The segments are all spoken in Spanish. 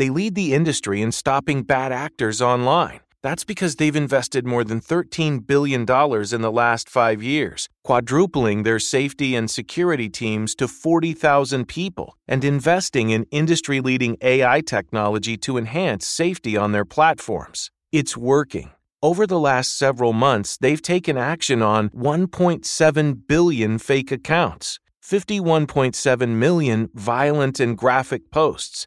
they lead the industry in stopping bad actors online. That's because they've invested more than $13 billion in the last five years, quadrupling their safety and security teams to 40,000 people, and investing in industry leading AI technology to enhance safety on their platforms. It's working. Over the last several months, they've taken action on 1.7 billion fake accounts, 51.7 million violent and graphic posts,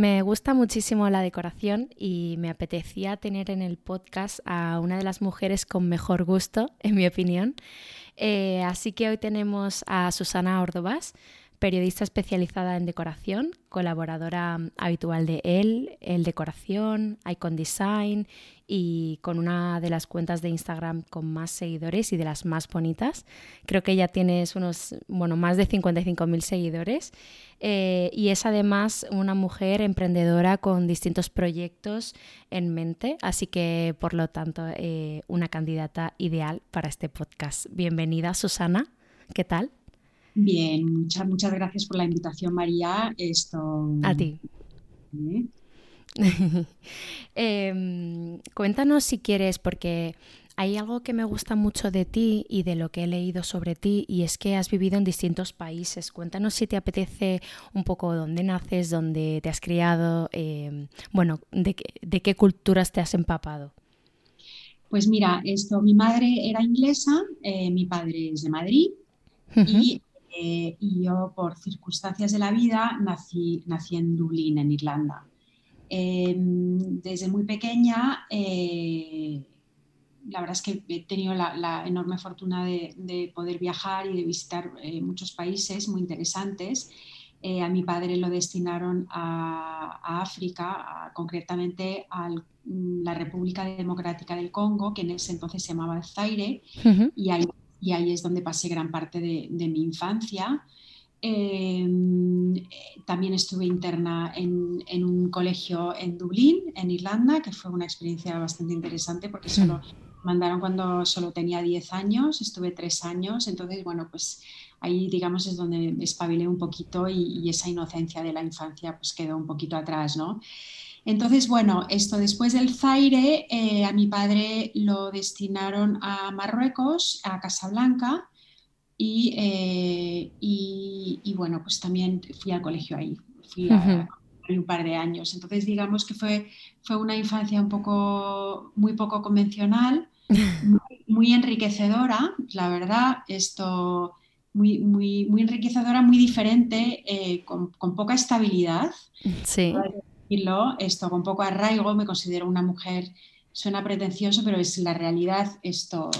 Me gusta muchísimo la decoración y me apetecía tener en el podcast a una de las mujeres con mejor gusto, en mi opinión. Eh, así que hoy tenemos a Susana Ordovás, periodista especializada en decoración, colaboradora habitual de él, El Decoración, Icon Design y con una de las cuentas de Instagram con más seguidores y de las más bonitas. Creo que ya tienes unos, bueno, más de 55.000 seguidores eh, y es además una mujer emprendedora con distintos proyectos en mente, así que por lo tanto eh, una candidata ideal para este podcast. Bienvenida Susana, ¿qué tal? Bien, muchas, muchas gracias por la invitación María. Esto... A ti. ¿Eh? Em, cuéntanos si quieres, porque hay algo que me gusta mucho de ti y de lo que he leído sobre ti y es que has vivido en distintos países. Cuéntanos si te apetece un poco dónde naces, dónde te has criado, em, bueno, de, qué culturas te has empapado. Pues mira, esto, mi madre era inglesa, eh, mi padre es de Madrid y, eh, y, yo por circunstancias de la vida nací, nací en Dublín, en Irlanda. Em, desde muy pequeña, eh, la verdad es que he tenido la, enorme fortuna de, poder viajar y de visitar eh, muchos países muy interesantes. a mi padre lo destinaron a, África, concretamente a mm, la República Democrática del Congo, que en ese entonces se llamaba Zaire, y, ahí, y, ahí, es donde pasé gran parte de, de mi infancia. Em, también estuve interna en, en, un colegio en Dublín, en Irlanda, que fue una experiencia bastante interesante porque solo mandaron cuando solo tenía 10 años, estuve 3 años, entonces, bueno, pues ahí digamos es donde espabilé un poquito y, esa inocencia de la infancia pues quedó un poquito atrás, ¿no? Entonces, bueno, esto después del Zaire, eh, a mi padre lo destinaron a Marruecos, a Casablanca, eh, y, y, bueno, pues también fui al colegio ahí, fui a, un par de años. Entonces, digamos que fue, fue una infancia un poco, muy poco convencional, muy, enriquecedora, la verdad, esto muy, muy, muy enriquecedora, muy diferente, eh, con, con, poca estabilidad. Sí. Esto, con poco arraigo, me considero una mujer suena pretencioso, pero es la realidad. Esto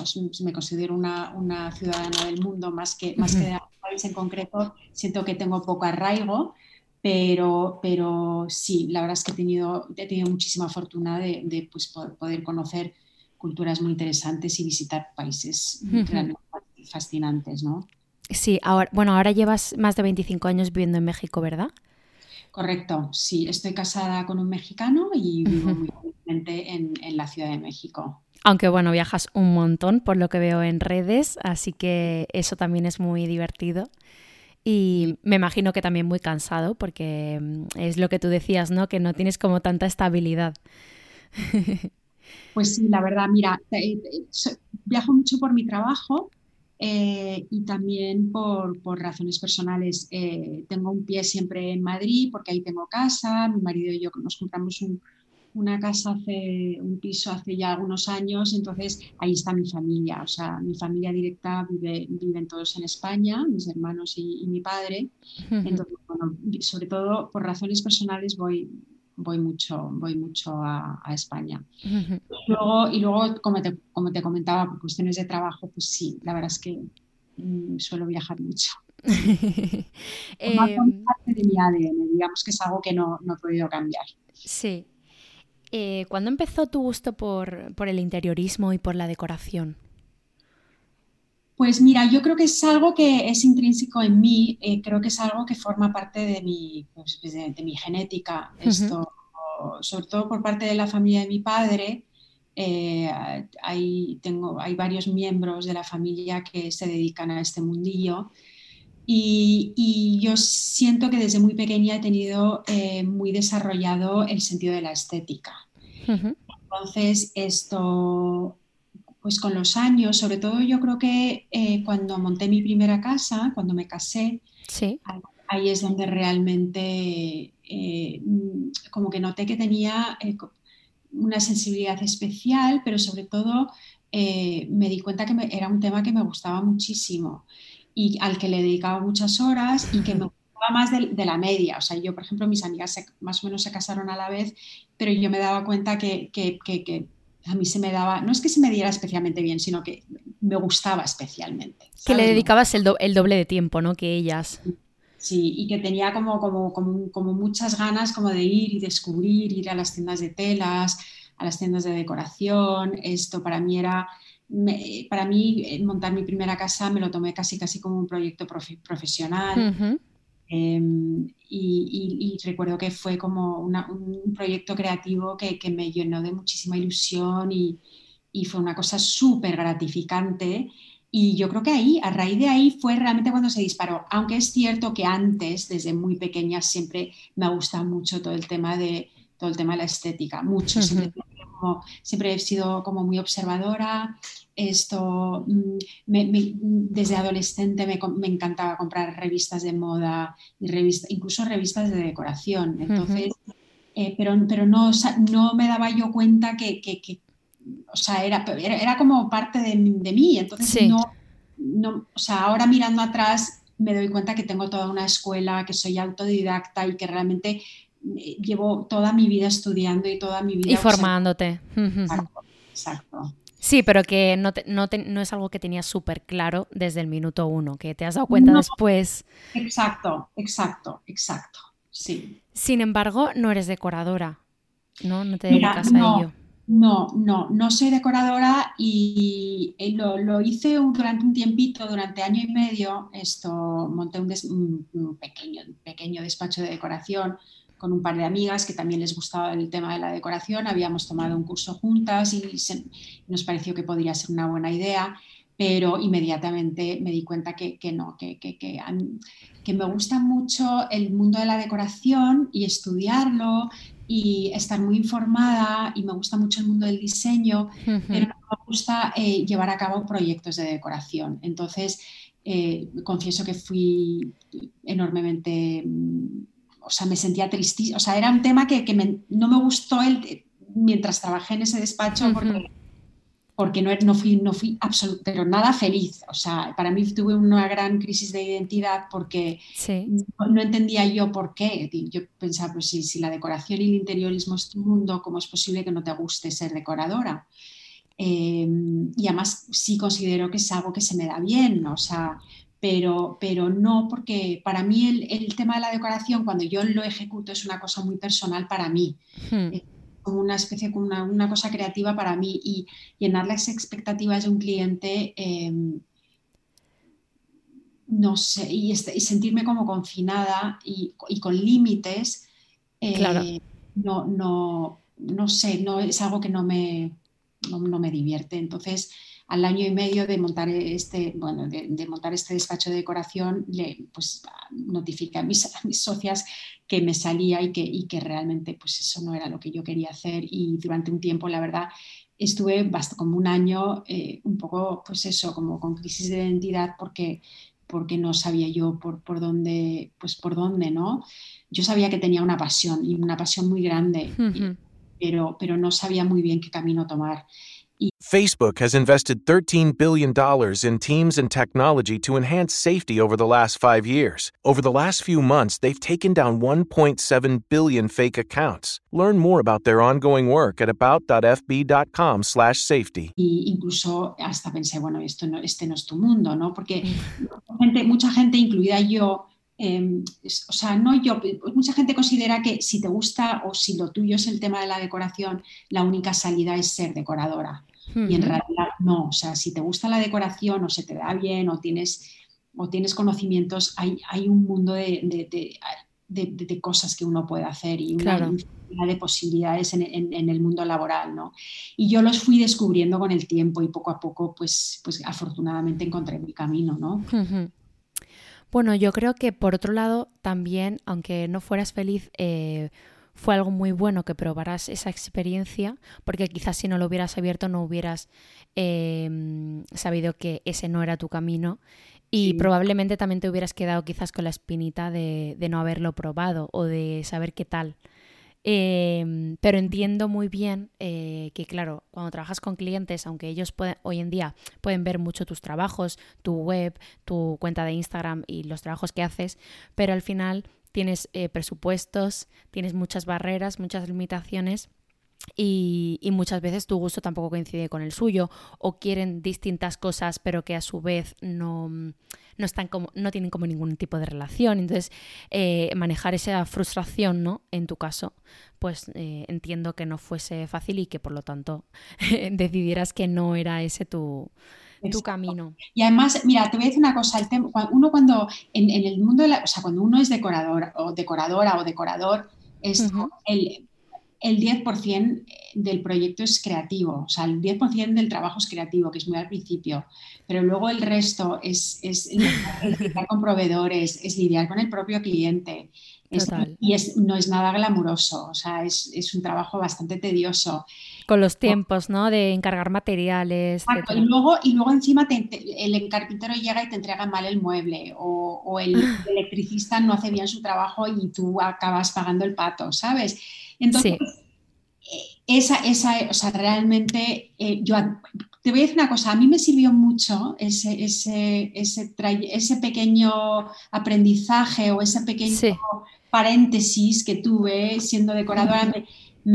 me considero una, una ciudadana del mundo más que, más que de país en concreto. Siento que tengo poco arraigo, pero, pero sí, la verdad es que he tenido, he tenido muchísima fortuna de, de pues, poder conocer culturas muy interesantes y visitar países realmente fascinantes, ¿no? Sí, ahora, bueno, ahora llevas más de 25 años viviendo en México, ¿verdad? Correcto, sí, estoy casada con un mexicano y vivo muy felizmente en, la Ciudad de México. Aunque bueno, viajas un montón por lo que veo en redes, así que eso también es muy divertido. Y me imagino que también muy cansado, porque mm, es lo que tú decías, ¿no? Que no tienes como tanta estabilidad. Pues sí, la verdad, mira, eh, eh, viajo mucho por mi trabajo, eh, y también por, por razones personales. Eh, tengo un pie siempre en Madrid porque ahí tengo casa, mi marido y yo nos compramos un, una casa hace un piso hace ya algunos años, entonces ahí está mi familia, o sea, mi familia directa vive, viven todos en España, mis hermanos y, mi padre. Entonces, bueno, sobre todo por razones personales voy, voy mucho, voy mucho a, España. luego, y luego, como te, como te comentaba, por cuestiones de trabajo, pues sí, la verdad es que mm, suelo viajar mucho. eh, parte de mi ADN, digamos que es algo que no, no he podido cambiar. Sí. Eh, ¿Cuándo empezó tu gusto por, por, el interiorismo y por la decoración? Pues mira, yo creo que es algo que es intrínseco en mí, eh, creo que es algo que forma parte de mi, pues, de, mi genética. Esto, sobre todo por parte de la familia de mi padre, eh, hay, tengo, hay varios miembros de la familia que se dedican a este mundillo. Y, yo siento que desde muy pequeña he tenido eh, muy desarrollado el sentido de la estética. Entonces, esto pues con los años, sobre todo yo creo que eh, cuando monté mi primera casa, cuando me casé, ahí, es donde realmente eh, como que noté que tenía eh, una sensibilidad especial, pero sobre todo me di cuenta que era un tema que me gustaba muchísimo y al que le dedicaba muchas horas y que me gustaba más de, la media. O sea, yo, por ejemplo, mis amigas más o menos se casaron a la vez, pero yo me daba cuenta que, que a mí se me daba, no es que se me diera especialmente bien, sino que me gustaba especialmente. Que le dedicabas el, doble de tiempo, ¿no? Que ellas. Sí, y que tenía como, como, como, muchas ganas como de ir y descubrir, ir a las tiendas de telas, a las tiendas de decoración. Esto para mí era, para mí eh, montar mi primera casa me lo tomé casi casi como un proyecto profesional. Em, y, recuerdo que fue como un proyecto creativo que, me llenó de muchísima ilusión y, fue una cosa súper gratificante. Y yo creo que ahí, a raíz de ahí, fue realmente cuando se disparó. Aunque es cierto que antes, desde muy pequeña, siempre me ha gustado mucho todo el tema de, todo el tema de la estética. Mucho, siempre he sido como muy observadora esto, mm, desde adolescente me, encantaba comprar revistas de moda y revistas, incluso revistas de decoración. Entonces, eh, pero, pero no, no me daba yo cuenta que, o sea, era, era, como parte de, mí. Entonces, no, no, o sea, ahora mirando atrás me doy cuenta que tengo toda una escuela, que soy autodidacta y que realmente eh, llevo toda mi vida estudiando y toda mi vida... Y formándote. exacto. Sí, pero que no, no, es algo que tenías súper claro desde el minuto uno, que te has dado cuenta después. Exacto, exacto, exacto, sí. Sin embargo, no eres decoradora, ¿no? No te dedicas a ello. No, no, no soy decoradora y eh, lo, hice durante un tiempito, durante año y medio. Esto monté un, pequeño, pequeño despacho de decoración con un par de amigas que también les gustaba el tema de la decoración. Habíamos tomado un curso juntas y nos pareció que podría ser una buena idea, pero inmediatamente me di cuenta que, no, que, que, que, me gusta mucho el mundo de la decoración y estudiarlo y estar muy informada y me gusta mucho el mundo del diseño, pero no me gusta eh, llevar a cabo proyectos de decoración. Entonces, eh, confieso que fui enormemente mm, o sea, me sentía tristísima, o sea, era un tema que, no me gustó el, mientras trabajé en ese despacho porque, no, no, fui, no fui pero nada feliz, o sea, para mí tuve una gran crisis de identidad porque no, entendía yo por qué, yo pensaba, pues si, si la decoración y el interiorismo es tu mundo, ¿cómo es posible que no te guste ser decoradora? Em, y además sí considero que es algo que se me da bien, o sea, pero, pero no porque para mí el, tema de la decoración, cuando yo lo ejecuto, es una cosa muy personal para mí. Hmm. Es como una especie, como una, cosa creativa para mí y llenar las expectativas de un cliente, em, no sé, y, este, y, sentirme como confinada y, con límites, eh, no, no, no sé, no, es algo que no me, no, no me divierte. Entonces, al año y medio de montar este, bueno, de, montar este despacho de decoración, le pues, notifiqué a mis, mis socias que me salía y que, y que realmente pues eso no era lo que yo quería hacer y durante un tiempo, la verdad, estuve como un año eh, un poco, pues eso, como con crisis de identidad porque porque no sabía yo por, por dónde, pues por dónde, ¿no? Yo sabía que tenía una pasión y una pasión muy grande, pero, pero no sabía muy bien qué camino tomar. Facebook has invested $13 billion in teams and technology to enhance safety over the last five years. Over the last few months, they've taken down 1.7 billion fake accounts. Learn more about their ongoing work at about.fb.com slash safety. Y incluso hasta pensé, bueno, esto no, este no es tu mundo, ¿no? Porque gente, mucha gente, incluida yo, eh, o sea, no yo, mucha gente considera que si te gusta o si lo tuyo es el tema de la decoración, la única salida es ser decoradora. Y en realidad no, o sea, si te gusta la decoración o se te da bien o tienes, o tienes conocimientos, hay, hay un mundo de, de, cosas que uno puede hacer y una infinidad de posibilidades en, en, el mundo laboral, ¿no? Y yo los fui descubriendo con el tiempo y poco a poco, pues, pues afortunadamente encontré mi camino, ¿no? Bueno, yo creo que por otro lado también, aunque no fueras feliz, eh, fue algo muy bueno que probaras esa experiencia, porque quizás si no lo hubieras abierto no hubieras em, sabido que ese no era tu camino y probablemente también te hubieras quedado quizás con la espinita de, no haberlo probado o de saber qué tal. Em, pero entiendo muy bien eh, que, claro, cuando trabajas con clientes, aunque ellos pueden, hoy en día pueden ver mucho tus trabajos, tu web, tu cuenta de Instagram y los trabajos que haces, pero al final tienes eh, presupuestos, tienes muchas barreras, muchas limitaciones. Y, muchas veces tu gusto tampoco coincide con el suyo o quieren distintas cosas pero que a su vez no, no, están como, no tienen como ningún tipo de relación. Entonces, eh, manejar esa frustración, ¿no? En tu caso, pues eh, entiendo que no fuese fácil y que por lo tanto decidieras que no era ese tu, tu camino. Y además, mira, te voy a decir una cosa, el uno cuando en, el mundo de la, o sea, cuando uno es decorador o decoradora o decorador, es el, el 10% del proyecto es creativo, o sea, el 10% del trabajo es creativo, que es muy al principio, pero luego el resto es, es, lidiar con proveedores, es lidiar con el propio cliente. y es, no es nada glamuroso, o sea, es, es un trabajo bastante tedioso. Con los tiempos, ¿no? De encargar materiales. y, luego, y luego encima el carpintero llega y te entrega mal el mueble o, el electricista no hace bien su trabajo y tú acabas pagando el pato, ¿sabes? Entonces, eh, esa, esa, o sea, realmente eh, yo te voy a decir una cosa, a mí me sirvió mucho ese, ese, ese, ese pequeño aprendizaje o ese pequeño paréntesis que tuve siendo decoradora me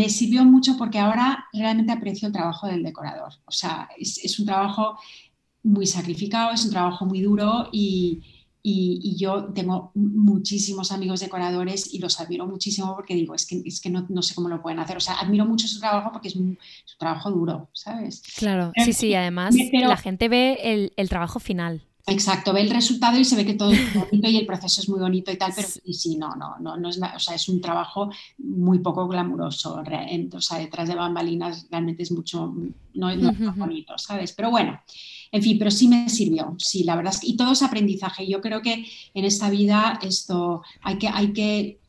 sirvió mucho porque ahora realmente aprecio el trabajo del decorador. O sea, es, un trabajo muy sacrificado, es un trabajo muy duro y, y, yo tengo muchísimos amigos decoradores y los admiro muchísimo porque digo, es que, es que no, no, sé cómo lo pueden hacer. O sea, admiro mucho su trabajo porque es un, trabajo duro, ¿sabes? Claro, sí, sí, además la gente ve el, el trabajo final. Exacto, ve el resultado y se ve que todo es bonito y el proceso es muy bonito y tal, pero sí, sí, no, no, no, no es, o sea, es un trabajo muy poco glamuroso, o sea, detrás de bambalinas realmente es mucho, no es muy bonito, ¿sabes? Pero bueno, en fin, pero sí me sirvió, sí, la verdad es que, y todo es aprendizaje, yo creo que en esta vida esto hay que, hay que,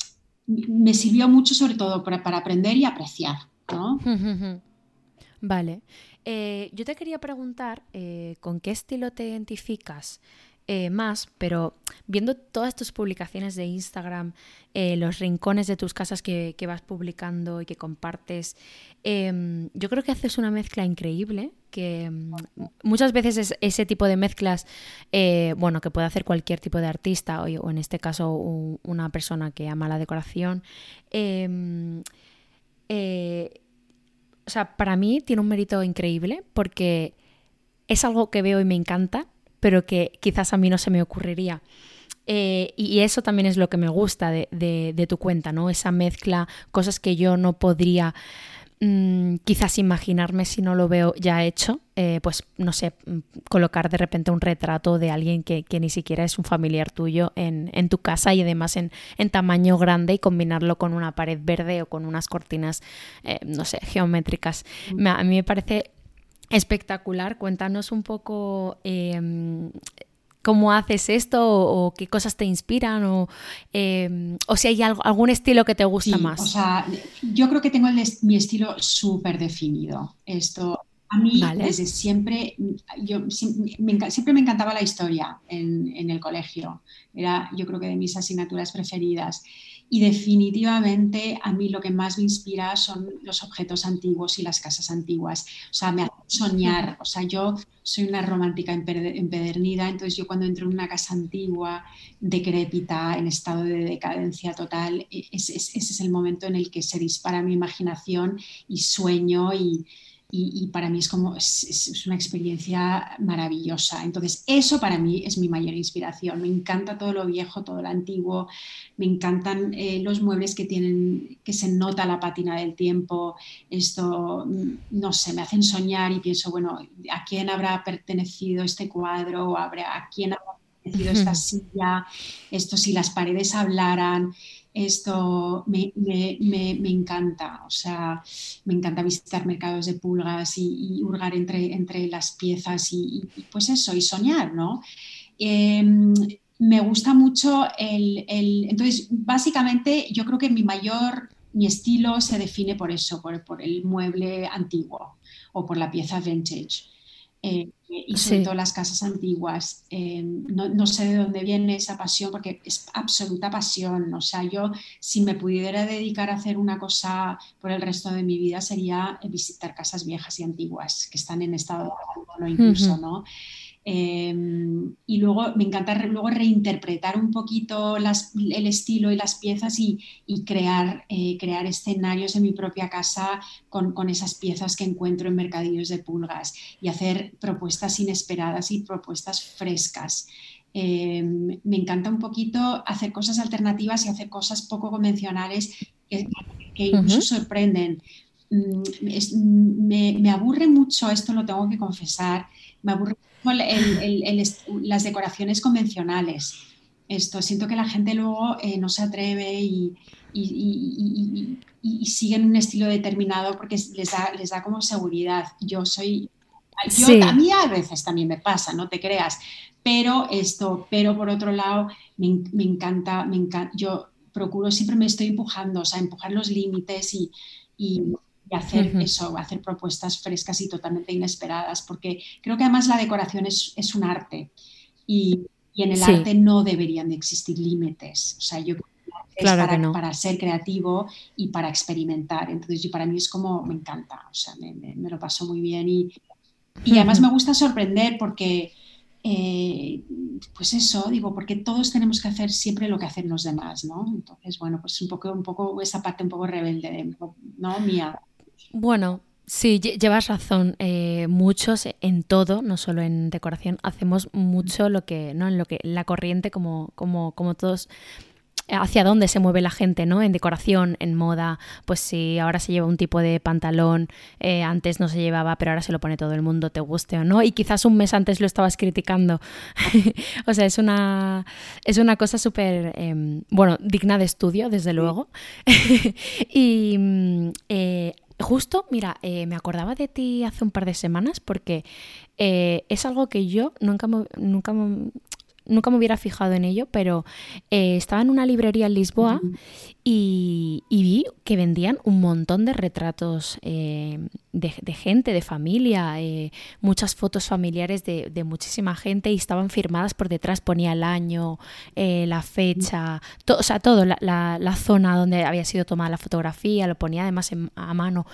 me sirvió mucho sobre todo para, para aprender y apreciar, ¿no? Vale. Eh, yo te quería preguntar eh, con qué estilo te identificas eh, más, pero viendo todas tus publicaciones de Instagram, los rincones de tus casas que, vas publicando y que compartes, em, yo creo que haces una mezcla increíble, que mm, muchas veces es ese tipo de mezclas, bueno, que puede hacer cualquier tipo de artista o, o en este caso una persona que ama la decoración em, o sea, para mí tiene un mérito increíble porque es algo que veo y me encanta, pero que quizás a mí no se me ocurriría. Eh, y eso también es lo que me gusta de, tu cuenta, ¿no? Esa mezcla, cosas que yo no podría Mm, quizás imaginarme si no lo veo ya hecho, eh, pues no sé, mm, colocar de repente un retrato de alguien que, ni siquiera es un familiar tuyo en, tu casa y además en, tamaño grande y combinarlo con una pared verde o con unas cortinas, eh, no sé, geométricas. Mm. a mí me parece espectacular. Cuéntanos un poco em, cómo haces esto o, qué cosas te inspiran o, em, si hay algún estilo que te gusta más. O sea, yo creo que tengo mi estilo súper definido. Esto, a mí desde siempre, yo, siempre me encantaba la historia en, en, el colegio. Era yo creo que de mis asignaturas preferidas. Y definitivamente a mí lo que más me inspira son los objetos antiguos y las casas antiguas. O sea, me hace soñar. O sea, yo soy una romántica empedernida, entonces yo cuando entro en una casa antigua, decrépita, en estado de decadencia total, e-, ese es el momento en el que se dispara mi imaginación y sueño y, y, para mí es como, es, una experiencia maravillosa. Entonces, eso para mí es mi mayor inspiración. Me encanta todo lo viejo, todo lo antiguo, me encantan eh, los muebles que tienen, que se nota la pátina del tiempo. Esto, mm, no sé, me hacen soñar y pienso, bueno, ¿a quién habrá pertenecido este cuadro? ¿O ¿A quién habrá pertenecido esta silla? Esto, si las paredes hablaran esto me, encanta, o sea, me encanta visitar mercados de pulgas y, hurgar entre, entre las piezas y, pues eso, y soñar, ¿no? Em, me gusta mucho el, Entonces, básicamente yo creo que mi mayor, mi estilo se define por eso, por, por el mueble antiguo o por la pieza vintage. Eh, y sobre todo las casas antiguas. Eh, no, sé de dónde viene esa pasión porque es absoluta pasión. O sea, yo si me pudiera dedicar a hacer una cosa por el resto de mi vida sería visitar casas viejas y antiguas que están en estado de abandono incluso, ¿no? Em, y luego me encanta luego reinterpretar un poquito el estilo y las piezas y, crear, eh, crear escenarios en mi propia casa con, con, esas piezas que encuentro en mercadillos de pulgas y hacer propuestas inesperadas y propuestas frescas. Em, me encanta un poquito hacer cosas alternativas y hacer cosas poco convencionales que, incluso sorprenden. Mm, me, me aburre mucho, esto lo tengo que confesar, me aburre las decoraciones convencionales. Esto, siento que la gente luego eh, no se atreve y, y, siguen un estilo determinado porque les da, les da como seguridad. Yo soy, yo, a mí a veces también me pasa, no te creas, pero esto, pero por otro lado, me, me encanta, me encanta, yo procuro, siempre me estoy empujando, o sea, empujar los límites y, y hacer eso, hacer propuestas frescas y totalmente inesperadas, porque creo que además la decoración es, es un arte y, y en el arte no deberían de existir límites. O sea, yo es para, para, ser creativo y para experimentar. Entonces, yo, para mí es como, me encanta, o sea, me, me, lo paso muy bien y, y además me gusta sorprender porque eh, pues eso, digo, porque todos tenemos que hacer siempre lo que hacen los demás, ¿no? Entonces, bueno, pues un poco, un poco esa parte un poco rebelde, ¿no? Mía. Bueno, Sí, llevas razón. Eh, muchos en todo, no solo en decoración, hacemos mucho lo que, ¿no? En lo que, la corriente, como, como, como todos hacia dónde se mueve la gente, ¿no? En decoración, en moda, pues si ahora se lleva un tipo de pantalón, eh, antes no se llevaba, pero ahora se lo pone todo el mundo, te guste o no, y quizás un mes antes lo estabas criticando. o sea, es una, es una cosa súper, em, bueno, digna de estudio, desde luego. y mm, eh, Justo, mira, eh, me acordaba de ti hace un par de semanas porque es algo que yo nunca, nunca nunca me hubiera fijado en ello, pero eh, estaba en una librería en Lisboa y, vi que vendían un montón de retratos eh, de, gente, de familia, eh, muchas fotos familiares de, muchísima gente y estaban firmadas por detrás, ponía el año, la fecha, o sea, todo, la, la, zona donde había sido tomada la fotografía, lo ponía además a mano.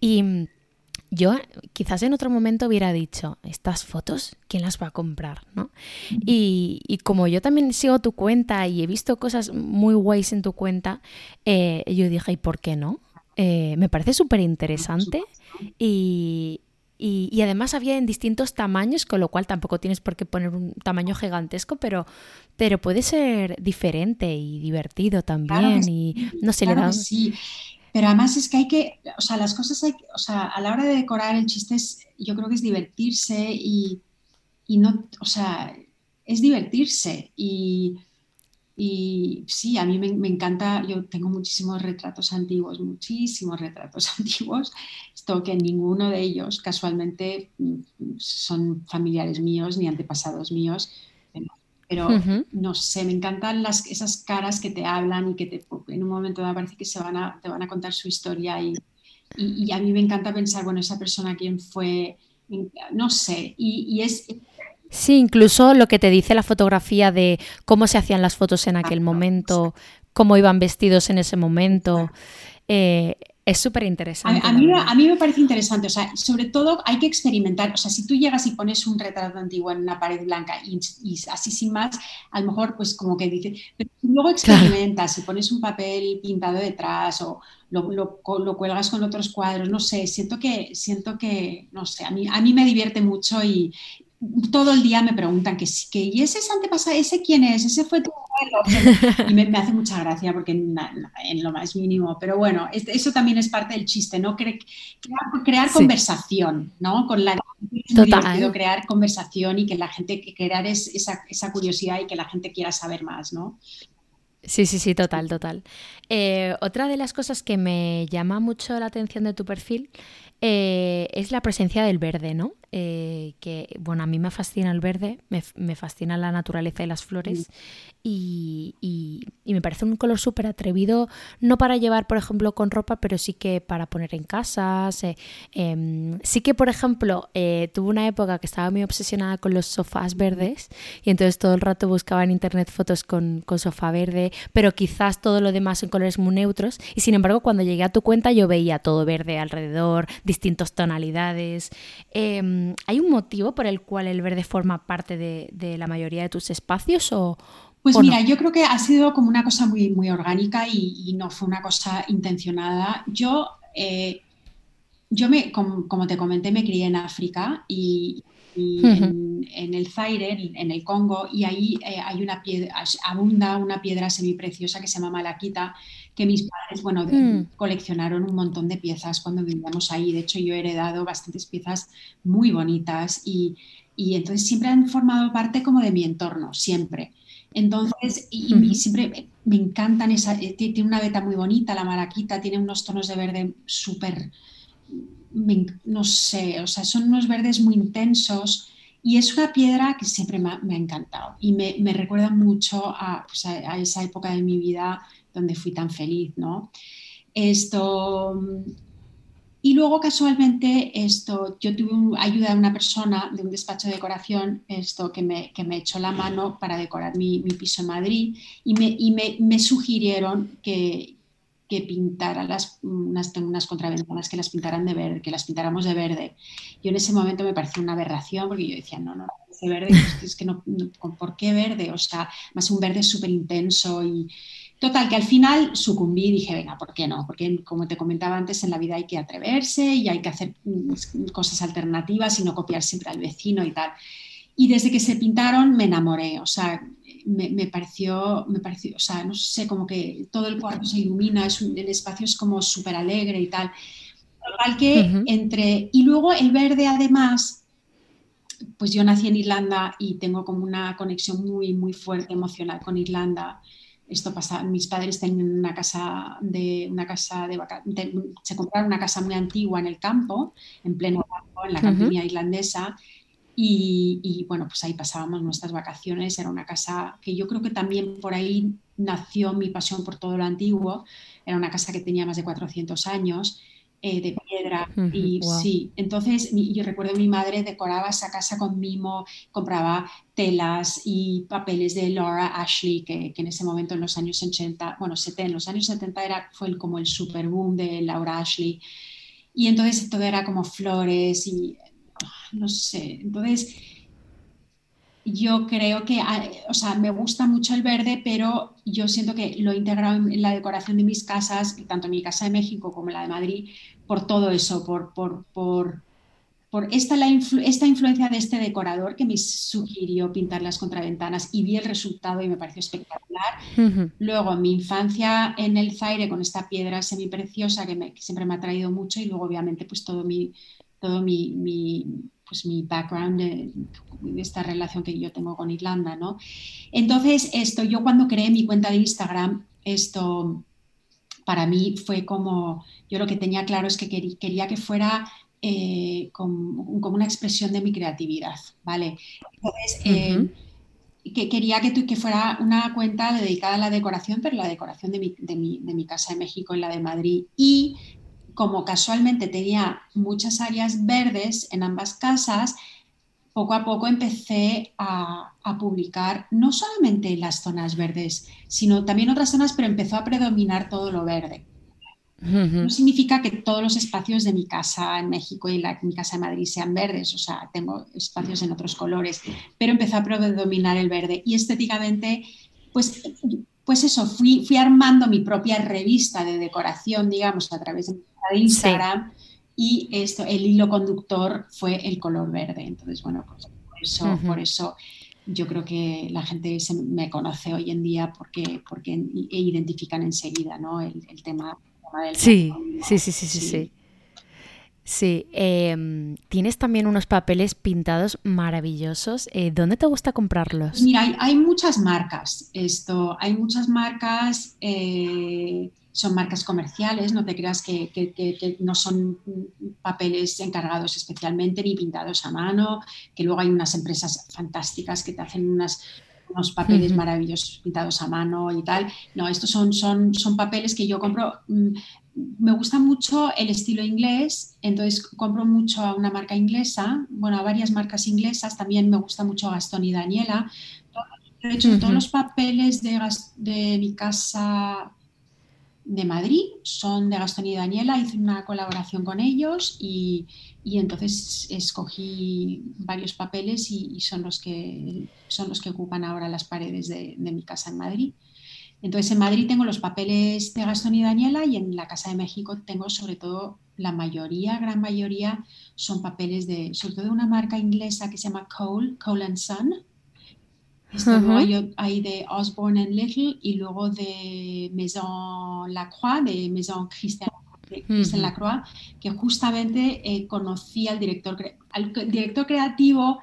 Y yo quizás en otro momento hubiera dicho, estas fotos, ¿quién las va a comprar? ¿no? Y, como yo también sigo tu cuenta y he visto cosas muy guays en tu cuenta, eh, yo dije, ¿y por qué no? Eh, me parece súper interesante y, además había en distintos tamaños, con lo cual tampoco tienes por qué poner un tamaño gigantesco, pero, pero puede ser diferente y divertido también. y no sé, le da... Pero además es que hay que, o sea, las cosas hay, o sea, a la hora de decorar el chiste es, yo creo que es divertirse y, y no, o sea, es divertirse y, y sí, a mí me, me, encanta, yo tengo muchísimos retratos antiguos, muchísimos retratos antiguos, esto que ninguno de ellos casualmente mm, son familiares míos ni antepasados míos, pero no sé, me encantan las, esas caras que te hablan y que te, en un momento dado parece que se van a, te van a contar su historia y, y, a mí me encanta pensar, bueno, esa persona quién fue, no sé, y, es... Sí, incluso lo que te dice la fotografía de cómo se hacían las fotos en aquel momento, cómo iban vestidos en ese momento. Eh, es súper interesante. A, mí, a, mí, me parece interesante, o sea, sobre todo hay que experimentar, o sea, si tú llegas y pones un retrato antiguo en una pared blanca y, así sin más, a lo mejor pues como que dices, pero luego experimentas, si pones un papel pintado detrás o lo, lo, lo, cuelgas con otros cuadros, no sé, siento que, siento que, no sé, a mí, a mí me divierte mucho y, todo el día me preguntan que, que ¿y ese es antepasado? ¿Ese quién es? ¿Ese fue tu abuelo? Y me, hace mucha gracia porque en, lo más mínimo, pero bueno, eso también es parte del chiste, ¿no? crear, crear conversación, ¿no? Con la Total. crear conversación y que la gente, que crear es esa, esa curiosidad y que la gente quiera saber más, ¿no? Sí, sí, sí, total, total. Eh, otra de las cosas que me llama mucho la atención de tu perfil eh, es la presencia del verde, ¿no? Eh, que, bueno, a mí me fascina el verde, me, fascina la naturaleza y las flores y, me parece un color súper atrevido, no para llevar, por ejemplo, con ropa, pero sí que para poner en casas. Em, sí que, por ejemplo, tuve una época que estaba muy obsesionada con los sofás verdes y entonces todo el rato buscaba en internet fotos con, con sofá verde, pero quizás todo lo demás en colores muy neutros y sin embargo cuando llegué a tu cuenta yo veía todo verde alrededor, distintas tonalidades. Em, ¿Hay un motivo por el cual el verde forma parte de, la mayoría de tus espacios o, pues mira, yo creo que ha sido como una cosa muy, muy orgánica y, no fue una cosa intencionada. Yo, eh, yo me, como, te comenté, me crié en África y, en, el Zaire, en, el Congo, y ahí eh, hay una piedra, abunda una piedra semipreciosa que se llama malaquita, que mis padres, bueno, mm. coleccionaron un montón de piezas cuando vivíamos ahí. De hecho, yo he heredado bastantes piezas muy bonitas y, y entonces siempre han formado parte como de mi entorno, siempre. Entonces, y, siempre me encantan esa, eh, tiene una veta muy bonita, la maraquita, tiene unos tonos de verde súper, no sé, o sea, son unos verdes muy intensos y es una piedra que siempre me ha, encantado y me, me, recuerda mucho pues a, a, esa época de mi vida donde fui tan feliz, ¿no? Esto, y luego casualmente esto, yo tuve ayuda de una persona de un despacho de decoración esto, que, me, que me echó la mano para decorar mi, mi piso en Madrid y me, y me, me sugirieron que, que pintara las, unas, unas contraventanas que las pintaran de verde, que las pintáramos de verde. Yo en ese momento me pareció una aberración porque yo decía, no, no, este verde, es que no, ¿por qué verde? O sea, más un verde súper intenso y total, que al final sucumbí y dije, venga, ¿por qué no? Porque como te comentaba antes, en la vida hay que atreverse y hay que hacer mm, cosas alternativas y no copiar siempre al vecino y tal. Y desde que se pintaron me enamoré, o sea, me, pareció, me pareció, o sea, no sé, como que todo el cuarto se ilumina, es el espacio es como súper alegre y tal. Total que entre, y luego el verde además, pues yo nací en Irlanda y tengo como una conexión muy, muy fuerte emocional con Irlanda. Esto pasa, mis padres tenían una casa de, una casa de, se compraron una casa muy antigua en el campo, en pleno campo, en la campiña irlandesa, y, bueno, pues ahí pasábamos nuestras vacaciones. Era una casa que yo creo que también por ahí nació mi pasión por todo lo antiguo. Era una casa que tenía más de 400 años, eh, de piedra. y sí, entonces yo recuerdo mi madre decoraba esa casa con mimo, compraba telas y papeles de Laura Ashley, que, en ese momento en los años 80, bueno, 70, en los años 70 era, fue como el super boom de Laura Ashley. Y entonces todo era como flores y no sé. Entonces, yo creo que, ah, o sea, me gusta mucho el verde, pero yo siento que lo he integrado en la decoración de mis casas, tanto en mi casa de México como en la de Madrid, por todo eso, por, por, por, por esta, la esta influencia de este decorador que me sugirió pintar las contraventanas y vi el resultado y me pareció espectacular. Luego, mi infancia en el Zaire con esta piedra semipreciosa que, me, que siempre me ha traído mucho y luego, obviamente, pues todo mi, todo mi, pues mi background de, esta relación que yo tengo con Irlanda, ¿no? Entonces, esto, yo cuando creé mi cuenta de Instagram, esto para mí fue como, yo lo que tenía claro es que quería, que fuera eh, como, una expresión de mi creatividad, ¿vale? Entonces, eh, que quería que, que fuera una cuenta dedicada a la decoración, pero la decoración de mi, de mi, de mi casa de México y la de Madrid, y como casualmente tenía muchas áreas verdes en ambas casas, poco a poco empecé a, publicar no solamente las zonas verdes, sino también otras zonas, pero empezó a predominar todo lo verde. No significa que todos los espacios de mi casa en México y la, mi casa en Madrid sean verdes, o sea, tengo espacios en otros colores, pero empezó a predominar el verde. Y estéticamente, pues, pues eso, fui, fui armando mi propia revista de decoración, digamos, a través de de Instagram y esto, el hilo conductor fue el color verde. Entonces, bueno, pues por eso, por eso yo creo que la gente me conoce hoy en día porque, porque e identifican enseguida ¿no? el, tema, del sí, sí, sí, sí, sí, sí. Sí, em, tienes también unos papeles pintados maravillosos. Eh, ¿Dónde te gusta comprarlos? Mira, hay, muchas marcas. Esto, hay muchas marcas. Eh, son marcas comerciales, no te creas que, no son papeles encargados especialmente ni pintados a mano, que luego hay unas empresas fantásticas que te hacen unas, unos papeles maravillosos pintados a mano y tal. No, estos son, son, son papeles que yo compro. Mm, me gusta mucho el estilo inglés, entonces compro mucho a una marca inglesa, bueno, a varias marcas inglesas, también me gusta mucho Gastón y Daniela. De hecho, todos los papeles de, de mi casa de Madrid, son de Gastón y Daniela, hice una colaboración con ellos y, entonces escogí varios papeles y, son, los que, son los que ocupan ahora las paredes de, mi casa en Madrid. Entonces en Madrid tengo los papeles de Gastón y Daniela y en la Casa de México tengo sobre todo la mayoría, gran mayoría, son papeles de, sobre todo de una marca inglesa que se llama Cole, Cole and Son, hay, de Osborne and Little y luego de Maison Lacroix, de Maison Christian, Lacroix, que justamente eh, conocí al director, al director creativo.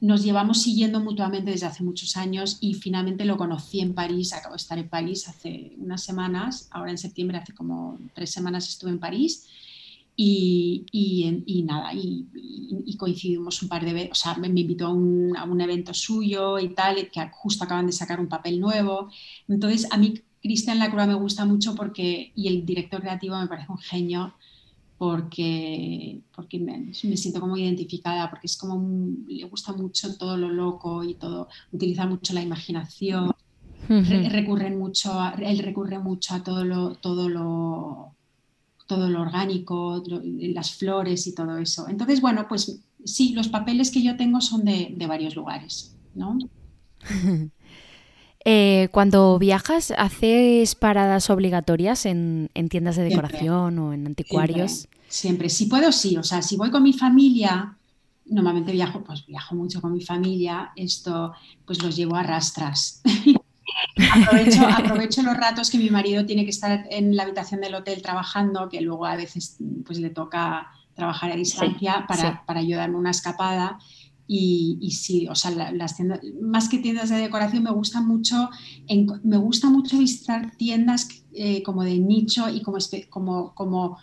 Nos llevamos siguiendo mutuamente desde hace muchos años y finalmente lo conocí en París. Acabo de estar en París hace unas semanas. Ahora en septiembre, hace como tres semanas estuve en París y, y, nada, y, coincidimos un par de veces, o sea, me, invitó a un, a un, evento suyo y tal, que justo acaban de sacar un papel nuevo. Entonces, a mí Cristian Lacroix me gusta mucho porque, y el director creativo me parece un genio, porque, porque me, siento como identificada, porque es como, le gusta mucho todo lo loco y todo, utiliza mucho la imaginación, recurre mucho, él recurre mucho a todo lo, todo lo todo lo orgánico, las flores y todo eso. Entonces, bueno, pues sí, los papeles que yo tengo son de, varios lugares, ¿no? Eh, cuando viajas, ¿haces paradas obligatorias en, tiendas de decoración o en anticuarios? Siempre, si puedo, sí. O sea, si voy con mi familia, normalmente viajo, pues viajo mucho con mi familia, esto pues los llevo a rastras. aprovecho, los ratos que mi marido tiene que estar en la habitación del hotel trabajando, que luego a veces pues le toca trabajar a distancia para, para ayudarme una escapada. Y, sí, o sea, las tiendas, más que tiendas de decoración, me gusta mucho, me gusta mucho visitar tiendas eh, como de nicho y como, como, como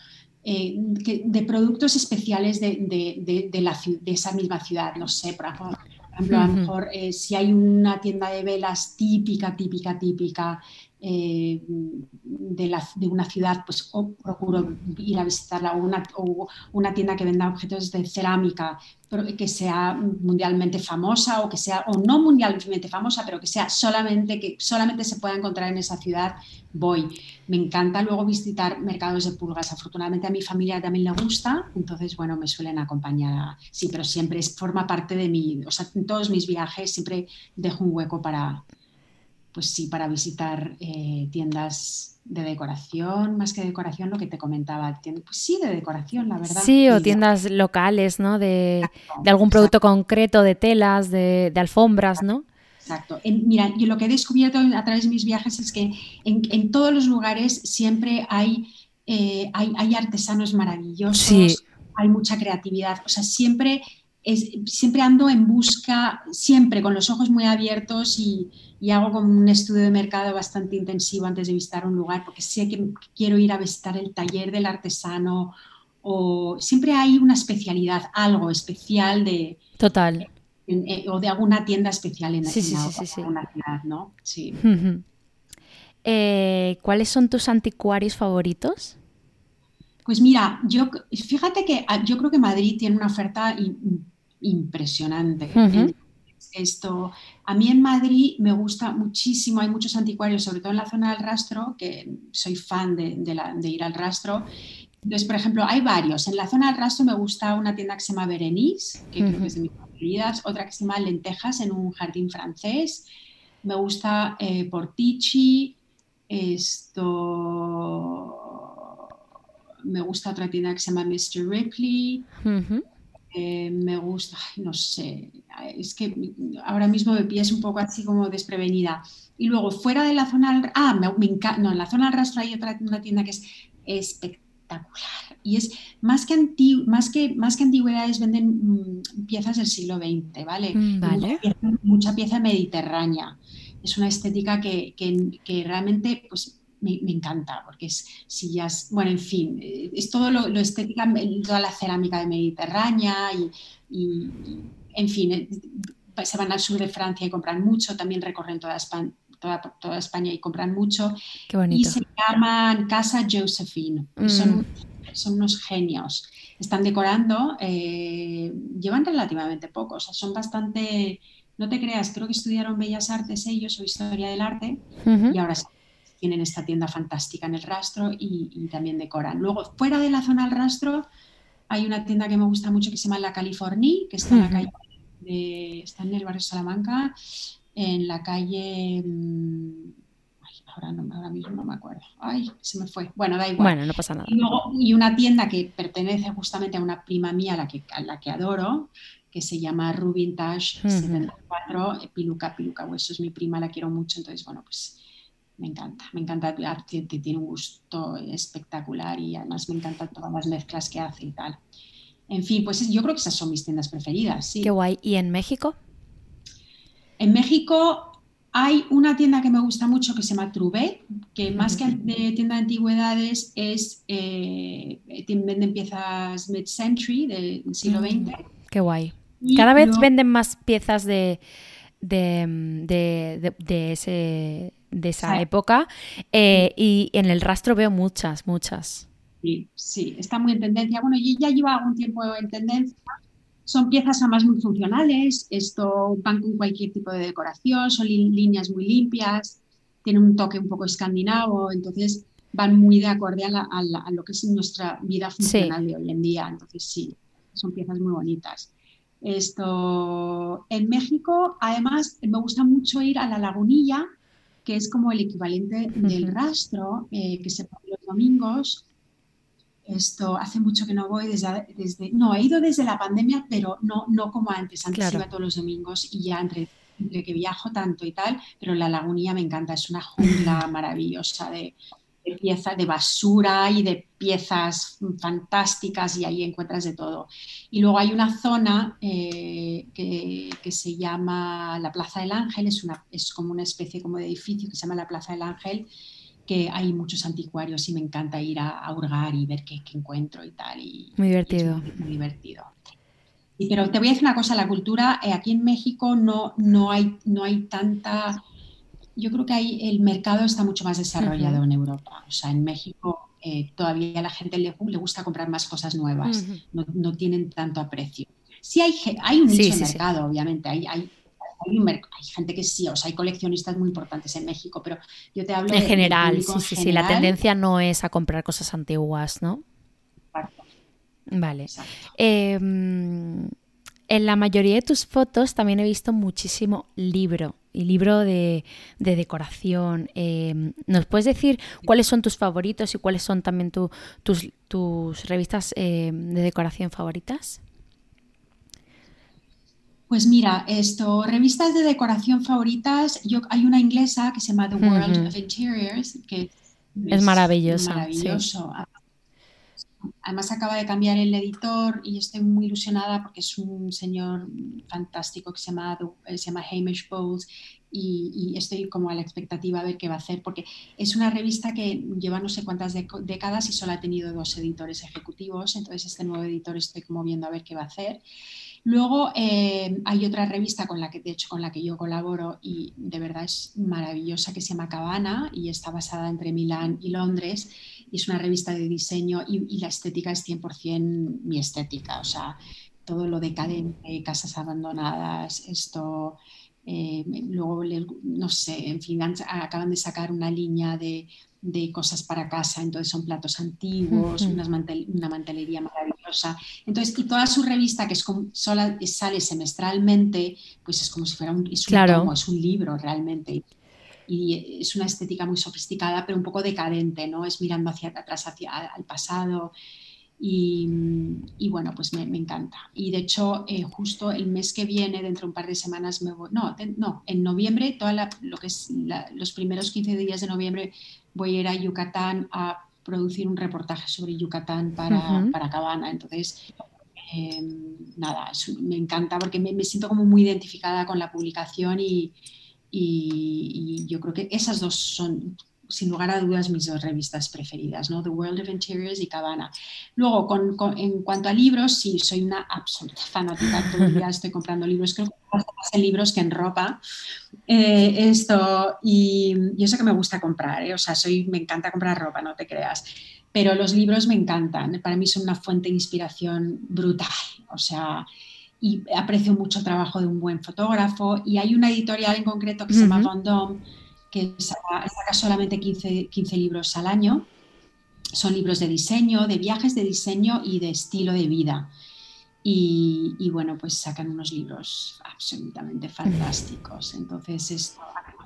eh, de productos especiales de, de, de, la, de, esa misma ciudad. No sé, por ejemplo, a lo mejor eh, si hay una tienda de velas típica, típica, típica eh, de, una ciudad, pues procuro ir a visitarla o una, o una, tienda que venda objetos de cerámica que sea mundialmente famosa o que sea, o no mundialmente famosa, pero que sea solamente, que solamente se pueda encontrar en esa ciudad, voy. Me encanta luego visitar mercados de pulgas. Afortunadamente a mi familia también le gusta, entonces, bueno, me suelen acompañar. sí, pero siempre forma parte de mi, o sea, en todos mis viajes siempre dejo un hueco para, pues sí, para visitar eh, tiendas de decoración, más que decoración, lo que te comentaba, pues sí, de decoración, la verdad. Sí, o tiendas locales, ¿no? De, algún producto concreto, de telas, de, alfombras, ¿no? Exacto. mira, yo lo que he descubierto a través de mis viajes es que en, todos los lugares siempre hay, eh, hay, artesanos maravillosos, hay mucha creatividad, o sea, siempre, es, siempre ando en busca, siempre con los ojos muy abiertos y, y hago como un estudio de mercado bastante intensivo antes de visitar un lugar, porque sé que quiero ir a visitar el taller del artesano o siempre hay una especialidad, algo especial de... Total. Eh, o de alguna tienda especial en, sí, sí, ciudad, ¿no? Sí. Eh, ¿Cuáles son tus anticuarios favoritos? Pues mira, yo fíjate que ah, yo creo que Madrid tiene una oferta impresionante. Esto, a mí en Madrid me gusta muchísimo, hay muchos anticuarios, sobre todo en la zona del rastro, que soy fan de, ir al rastro. Entonces, por ejemplo, hay varios. En la zona del rastro me gusta una tienda que se llama Berenice, que creo que es de mis preferidas, otra que se llama Lentejas en un jardín francés. Me gusta eh, Portici, esto... Me gusta otra tienda que se llama Mr. Ripley. Eh, me gusta, no sé, es que ahora mismo me pillas un poco así como desprevenida. Y luego fuera de la zona, ah, me, no, en la zona del rastro hay otra una tienda que es espectacular y es más que, más que, más que antigüedades venden mm, piezas del siglo XX, ¿vale? Mm, mucha, pieza, mediterránea. Es una estética que, que, que realmente pues, me, encanta, porque es sillas, bueno, en fin, eh, es todo lo, estética, toda la cerámica de Mediterránea y, en fin, eh, se van al sur de Francia y compran mucho, también recorren toda España, toda, España y compran mucho. Y se llaman Casa Josephine. Mm. Son, son, unos genios. Están decorando, eh, llevan relativamente poco, o sea, son bastante, no te creas, creo que estudiaron Bellas Artes ellos o Historia del Arte y ahora tienen esta tienda fantástica en el rastro y, también decoran. Luego, fuera de la zona del rastro, hay una tienda que me gusta mucho que se llama La California, que está en la calle está en el barrio Salamanca, en la calle mm, ahora, no, ahora mismo no me acuerdo. Ay, se me fue. Bueno, da igual. Bueno, no pasa nada. Y, una tienda que pertenece justamente a una prima mía, a la que, a la que adoro, que se llama Rubintage 74, Piluca, Piluca Hueso, es mi prima, la quiero mucho, entonces, bueno, pues me encanta, me encanta, tiene un gusto espectacular y además me encantan todas las mezclas que hace y tal. En fin, pues yo creo que esas son mis tiendas preferidas. Sí. Qué guay. ¿Y en México? En México hay una tienda que me gusta mucho que se llama Trubet, que más que de tienda de antigüedades es, eh, venden piezas mid-century del siglo XX. Mm, qué guay. Cada vez venden más piezas de, de, de ese de esa época eh, y en el rastro veo muchas, muchas. Sí, sí, está muy en tendencia. Bueno, yo ya lleva algún tiempo en tendencia. Son piezas además muy funcionales, esto van con cualquier tipo de decoración, son líneas muy limpias, tienen un toque un poco escandinavo, entonces van muy de acorde a, lo que es nuestra vida funcional de hoy en día. Entonces sí, son piezas muy bonitas. Esto, en México, además, me gusta mucho ir a la lagunilla, que es como el equivalente del rastro, eh, que se pone los domingos. Esto hace mucho que no voy desde, desde, no, he ido desde la pandemia, pero no, no como antes. Antes iba todos los domingos y ya entre, entre que viajo tanto y tal, pero la lagunilla me encanta, es una jungla maravillosa de, de piezas de basura y de piezas fantásticas y ahí encuentras de todo. Y luego hay una zona eh, que, se llama la Plaza del Ángel, es, una, es como una especie como de edificio que se llama la Plaza del Ángel, que hay muchos anticuarios y me encanta ir a, hurgar y ver qué, encuentro y tal. Y, muy divertido. muy, divertido. pero te voy a decir una cosa, la cultura eh, aquí en México no, no, hay, no hay tanta yo creo que ahí el mercado está mucho más desarrollado en Europa. O sea, en México eh, todavía a la gente le, le, gusta comprar más cosas nuevas, no, no, tienen tanto aprecio. Sí hay, hay un nicho de mercado, obviamente, hay, hay, hay, gente que sí, o sea, hay coleccionistas muy importantes en México, pero yo te hablo en general, sí, sí, sí, la tendencia no es a comprar cosas antiguas, ¿no? Vale. Eh, en la mayoría de tus fotos también he visto muchísimo libro y libro de, decoración. Em, ¿Nos puedes decir cuáles son tus favoritos y cuáles son también tus, tus, revistas em, de decoración favoritas? Pues mira, esto, revistas de decoración favoritas, yo, hay una inglesa que se llama The World of Interiors, que es, maravillosa. Maravilloso. Además acaba de cambiar el editor y estoy muy ilusionada porque es un señor fantástico que se llama, se llama Hamish Bowles y, estoy como a la expectativa a ver qué va a hacer porque es una revista que lleva no sé cuántas décadas y solo ha tenido dos editores ejecutivos, entonces este nuevo editor estoy como viendo a ver qué va a hacer. Luego eh, hay otra revista con la que, de hecho, con la que yo colaboro y de verdad es maravillosa que se llama Cabana y está basada entre Milán y Londres y es una revista de diseño y, la estética es 100% mi estética, o sea, todo lo decadente, casas abandonadas, esto, eh, luego, no sé, en fin, acaban de sacar una línea de, de, cosas para casa, entonces son platos antiguos, una mantelería maravillosa. Entonces, y toda su revista, que es como, sola, sale semestralmente, pues es como si fuera un, es un, es un libro realmente y es una estética muy sofisticada, pero un poco decadente, ¿no? Es mirando hacia atrás, hacia al pasado. Y, y bueno, pues me, me, encanta. Y de hecho, eh, justo el mes que viene, dentro de un par de semanas, me voy, no, no, en noviembre, toda lo que es los primeros 15 días de noviembre, voy a ir a Yucatán a producir un reportaje sobre Yucatán para, para Cabana. Entonces, em, nada, me encanta porque me, me, siento como muy identificada con la publicación y, y, yo creo que esas dos son, sin lugar a dudas, mis dos revistas preferidas, ¿no? The World of Interiors y Cabana. Luego, con, en cuanto a libros, sí, soy una absoluta fanática. Todo el día estoy comprando libros, creo que más en libros que en ropa. Eh, esto, y, y, eso que me gusta comprar, ¿eh? o sea, soy, me encanta comprar ropa, no te creas. Pero los libros me encantan, para mí son una fuente de inspiración brutal. O sea, y aprecio mucho el trabajo de un buen fotógrafo. Y hay una editorial en concreto que se llama Vendôme, que saca, solamente 15, 15, libros al año. Son libros de diseño, de viajes de diseño y de estilo de vida. Y, y bueno, pues sacan unos libros absolutamente fantásticos. Entonces, esto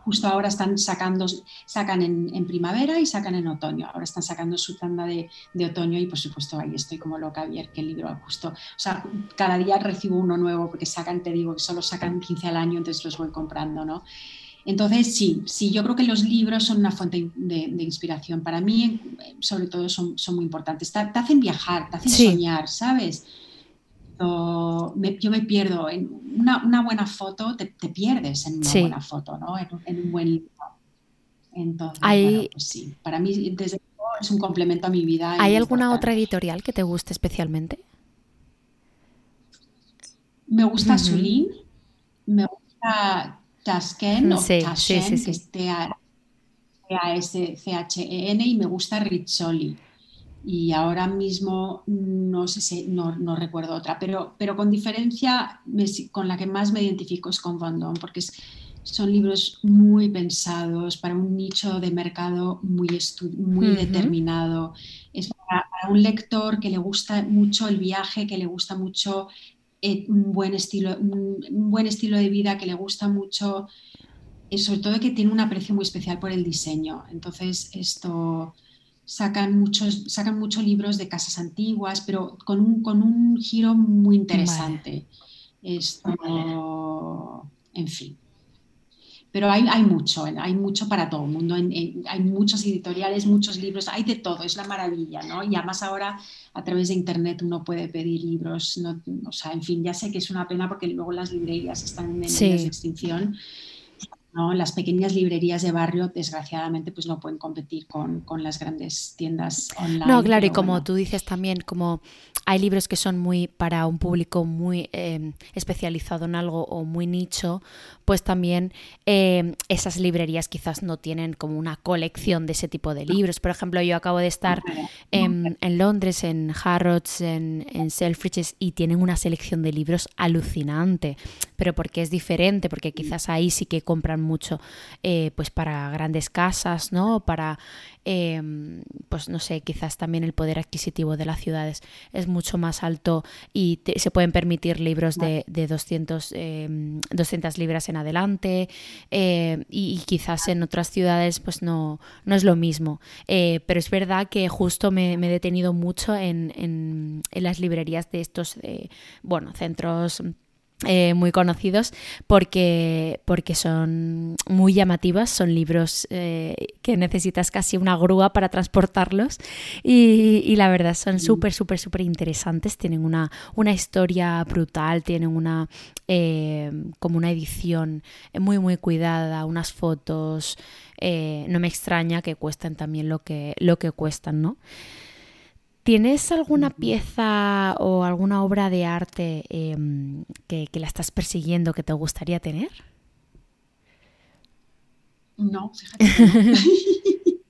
justo ahora están sacando, sacan en, primavera y sacan en otoño. Ahora están sacando su tanda de, otoño y por supuesto ahí estoy como loca a ver qué libro justo. O sea, cada día recibo uno nuevo porque sacan, te digo, que solo sacan 15 al año, entonces los voy comprando, ¿no? Entonces, sí, sí, yo creo que los libros son una fuente de, inspiración. Para mí, sobre todo, son, son muy importantes. Te, hacen viajar, te hacen soñar, ¿sabes? Yo me pierdo en una, buena foto, te, pierdes en una buena foto, ¿no? En, un buen libro. Entonces, pues sí, para mí desde luego es un complemento a mi vida. ¿Hay alguna otra editorial que te guste especialmente? Me gusta uh me gusta Tasken o sí, Tashen, que es T-A-S-C-H-E-N, y me gusta Rizzoli y ahora mismo no sé no, no, recuerdo otra, pero, pero con diferencia con la que más me identifico es con Van porque son libros muy pensados para un nicho de mercado muy, muy determinado. Es para, un lector que le gusta mucho el viaje, que le gusta mucho eh, un, buen estilo, un, buen estilo de vida que le gusta mucho, y sobre todo que tiene un aprecio muy especial por el diseño. Entonces, esto sacan muchos, sacan muchos libros de casas antiguas, pero con un, con un giro muy interesante. Esto, en fin. Pero hay, hay, mucho, hay mucho para todo el mundo, hay muchos editoriales, muchos libros, hay de todo, es la maravilla, ¿no? Y además ahora a través de internet uno puede pedir libros, no, o sea, en fin, ya sé que es una pena porque luego las librerías están en sí. de extinción, las pequeñas librerías de barrio, desgraciadamente, pues no pueden competir con, las grandes tiendas online. No, claro, y como tú dices también, como hay libros que son muy para un público muy em, especializado en algo o muy nicho, pues también em, esas librerías quizás no tienen como una colección de ese tipo de libros. Por ejemplo, yo acabo de estar en, Londres, en Harrods, en, en Selfridges, y tienen una selección de libros alucinante, pero porque es diferente, porque quizás ahí sí que compran mucho eh, pues para grandes casas, ¿no? Para, em, pues no sé, quizás también el poder adquisitivo de las ciudades es mucho más alto y se pueden permitir libros de, de 200, 200 em, libras en adelante eh, y, quizás en otras ciudades pues no, no es lo mismo. Eh, pero es verdad que justo me, he detenido mucho en, en, las librerías de estos, bueno, centros eh, muy conocidos porque, porque son muy llamativas, son libros eh, que necesitas casi una grúa para transportarlos y, la verdad son súper, súper, súper interesantes, tienen una, una historia brutal, tienen una eh, como una edición muy, muy cuidada, unas fotos, no me extraña que cuesten también lo que, lo que cuestan, ¿no? ¿Tienes alguna pieza o alguna obra de arte em, que, la estás persiguiendo que te gustaría tener? No, fíjate.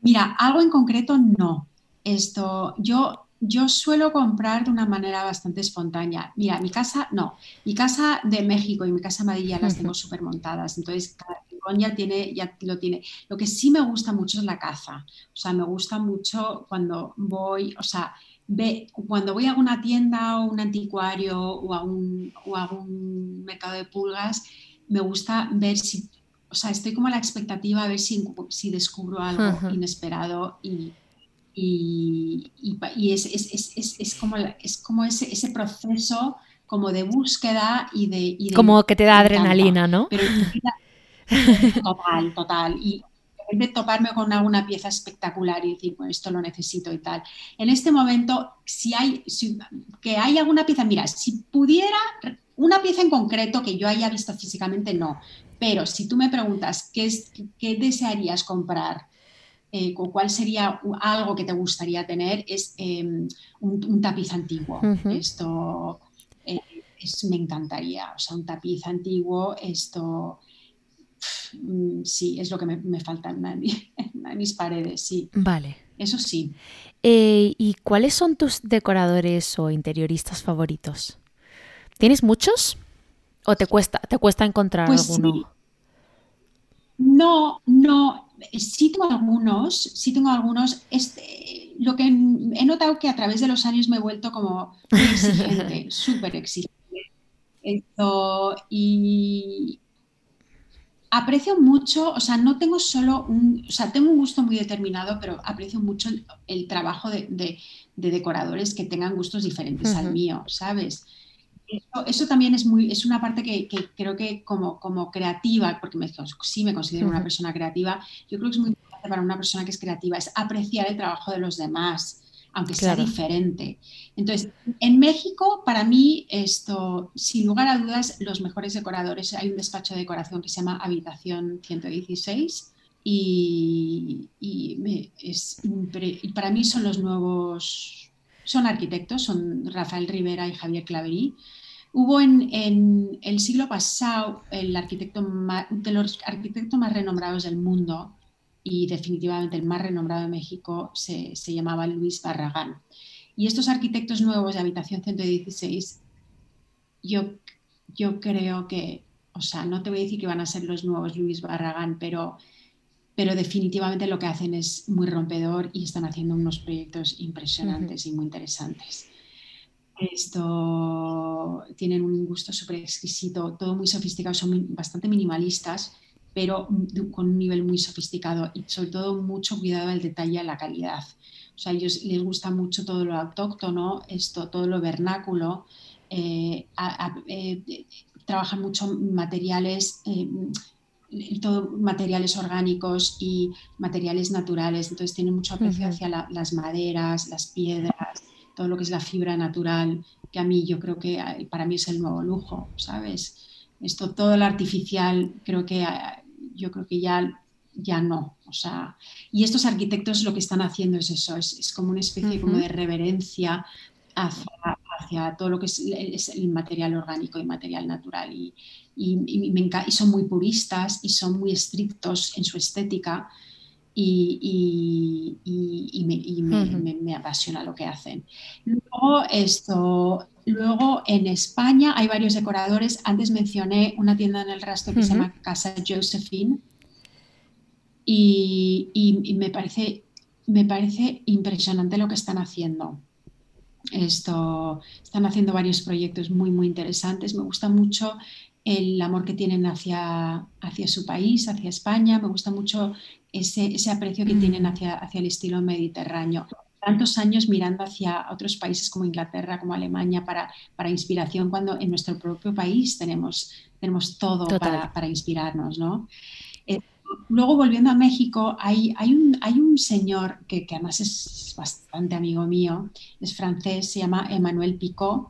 Mira, algo en concreto no. Esto, yo, yo suelo comprar de una manera bastante espontánea. Mira, mi casa, no. Mi casa de México y mi casa de Madrid ya las tengo súper montadas. Entonces, cada ya, tiene, ya lo tiene. Lo que sí me gusta mucho es la caza. O sea, me gusta mucho cuando voy, o sea, ve, cuando voy a una tienda o un anticuario o a un, o a un mercado de pulgas, me gusta ver si, o sea, estoy como a la expectativa a ver si, si descubro algo inesperado y, y, y, es, es, es, es, como, es como ese, ese proceso como de búsqueda y de... Y de como que te da adrenalina, ¿no? Pero Total, total. Y de toparme con alguna pieza espectacular y decir, pues esto lo necesito y tal. En este momento, si hay, que hay alguna pieza, mira, si pudiera, una pieza en concreto que yo haya visto físicamente, no. Pero si tú me preguntas qué, es, qué desearías comprar, eh, cuál sería algo que te gustaría tener, es em, un, tapiz antiguo. Esto eh, me encantaría. O sea, un tapiz antiguo, esto sí, es lo que me, falta en, mis paredes, sí. Vale. Eso sí. Eh, ¿Y cuáles son tus decoradores o interioristas favoritos? ¿Tienes muchos? ¿O te cuesta, te cuesta encontrar pues alguno? No, no. Sí tengo algunos, sí tengo algunos. Este, lo que he notado que a través de los años me he vuelto como exigente, súper exigente. Esto, y, aprecio mucho, o sea, no tengo solo un, o sea, tengo un gusto muy determinado, pero aprecio mucho el, trabajo de, decoradores que tengan gustos diferentes al mío, ¿sabes? Eso, también es, muy, es una parte que, creo que como, como creativa, porque me, sí me considero una persona creativa, yo creo que es muy importante para una persona que es creativa, es apreciar el trabajo de los demás aunque sea diferente. Entonces, en México, para mí, esto, sin lugar a dudas, los mejores decoradores, hay un despacho de decoración que se llama Habitación 116 y, es para mí son los nuevos, son arquitectos, son Rafael Rivera y Javier Claverí. Hubo en, el siglo pasado el arquitecto de los arquitectos más renombrados del mundo, y definitivamente el más renombrado de México se, llamaba Luis Barragán. Y estos arquitectos nuevos de Habitación 116, yo, yo creo que, o sea, no te voy a decir que van a ser los nuevos Luis Barragán, pero, pero definitivamente lo que hacen es muy rompedor y están haciendo unos proyectos impresionantes y muy interesantes. Esto tienen un gusto súper exquisito, todo muy sofisticado, son bastante minimalistas, pero con un nivel muy sofisticado y sobre todo mucho cuidado del detalle y la calidad. O sea, a ellos les gusta mucho todo lo autóctono, esto, todo lo vernáculo. Eh, eh, trabajan mucho materiales, eh, todo materiales orgánicos y materiales naturales. Entonces tienen mucho aprecio hacia las maderas, las piedras, todo lo que es la fibra natural, que a mí yo creo que para mí es el nuevo lujo, ¿sabes? Esto, todo lo artificial, creo que yo creo que ya ya no. O sea, y estos arquitectos lo que están haciendo es eso, es, como una especie como de reverencia hacia, todo lo que es, el material orgánico y material natural. Y, y, son muy puristas y son muy estrictos en su estética y, me, me, apasiona lo que hacen. Luego, esto, luego en España hay varios decoradores. Antes mencioné una tienda en el rastro que se llama Casa Josephine y, me, parece, me parece impresionante lo que están haciendo. Esto, están haciendo varios proyectos muy, muy interesantes. Me gusta mucho el amor que tienen hacia, hacia su país, hacia España. Me gusta mucho ese, ese aprecio que tienen hacia, hacia el estilo mediterráneo. Tantos años mirando hacia otros países como Inglaterra, como Alemania, para, para inspiración, cuando en nuestro propio país tenemos, tenemos todo para, para, inspirarnos. ¿no? luego volviendo a México, hay, hay, un, hay un, señor que, que, además es bastante amigo mío, es francés, se llama Emmanuel Picot.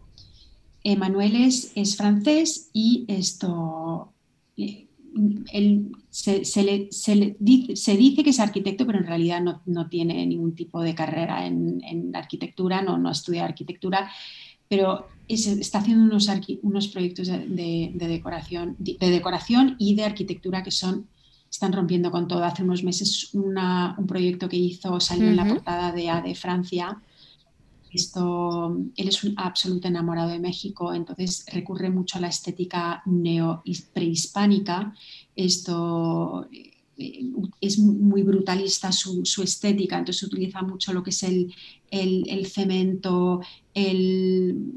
Emmanuel es, es francés y esto, eh, él, se, se, le, se, dice, se, dice, que es arquitecto, pero en realidad no, no tiene ningún tipo de carrera en, en arquitectura, no, no estudia arquitectura, pero está haciendo unos, unos proyectos de, de, de, decoración, de decoración y de arquitectura que son están rompiendo con todo. Hace unos meses un proyecto que hizo salió en la portada de A de Francia. Esto, él es un absoluto enamorado de México, entonces recurre mucho a la estética neo prehispánica. Esto eh, es muy brutalista su, estética, entonces utiliza mucho lo que es el, el, cemento, el,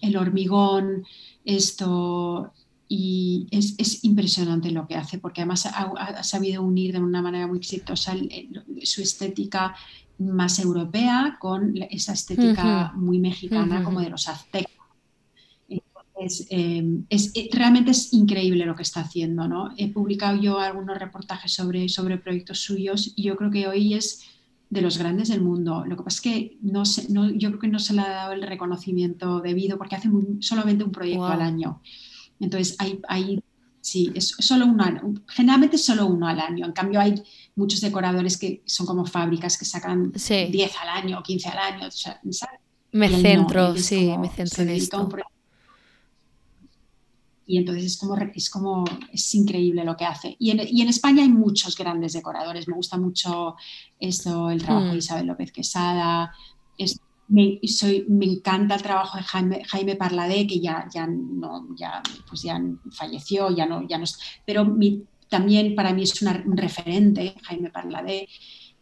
el hormigón, esto y es, impresionante lo que hace, porque además ha, sabido unir de una manera muy exitosa su estética más europea con esa estética muy mexicana como de los aztecas. Em, es, eh, realmente es increíble lo que está haciendo. ¿no? He publicado yo algunos reportajes sobre, sobre proyectos suyos y yo creo que hoy es de los grandes del mundo. Lo que pasa es que no, no yo creo que no se le ha dado el reconocimiento debido porque hace solamente un proyecto al año. Entonces, hay, hay sí, es solo uno, generalmente es solo uno al año. En cambio, hay muchos decoradores que son como fábricas que sacan 10 al año, 15 al año. Me centro, sí, me centro en esto. Y entonces es como, es como, es increíble lo que hace. Y en, y en España hay muchos grandes decoradores. Me gusta mucho esto, el trabajo de mm. Isabel López Quesada, me, soy, me encanta el trabajo de Jaime, Jaime Parladé, que ya, ya, no, ya, pues ya falleció, ya no, ya no pero también para mí es un referente, Jaime Parladé.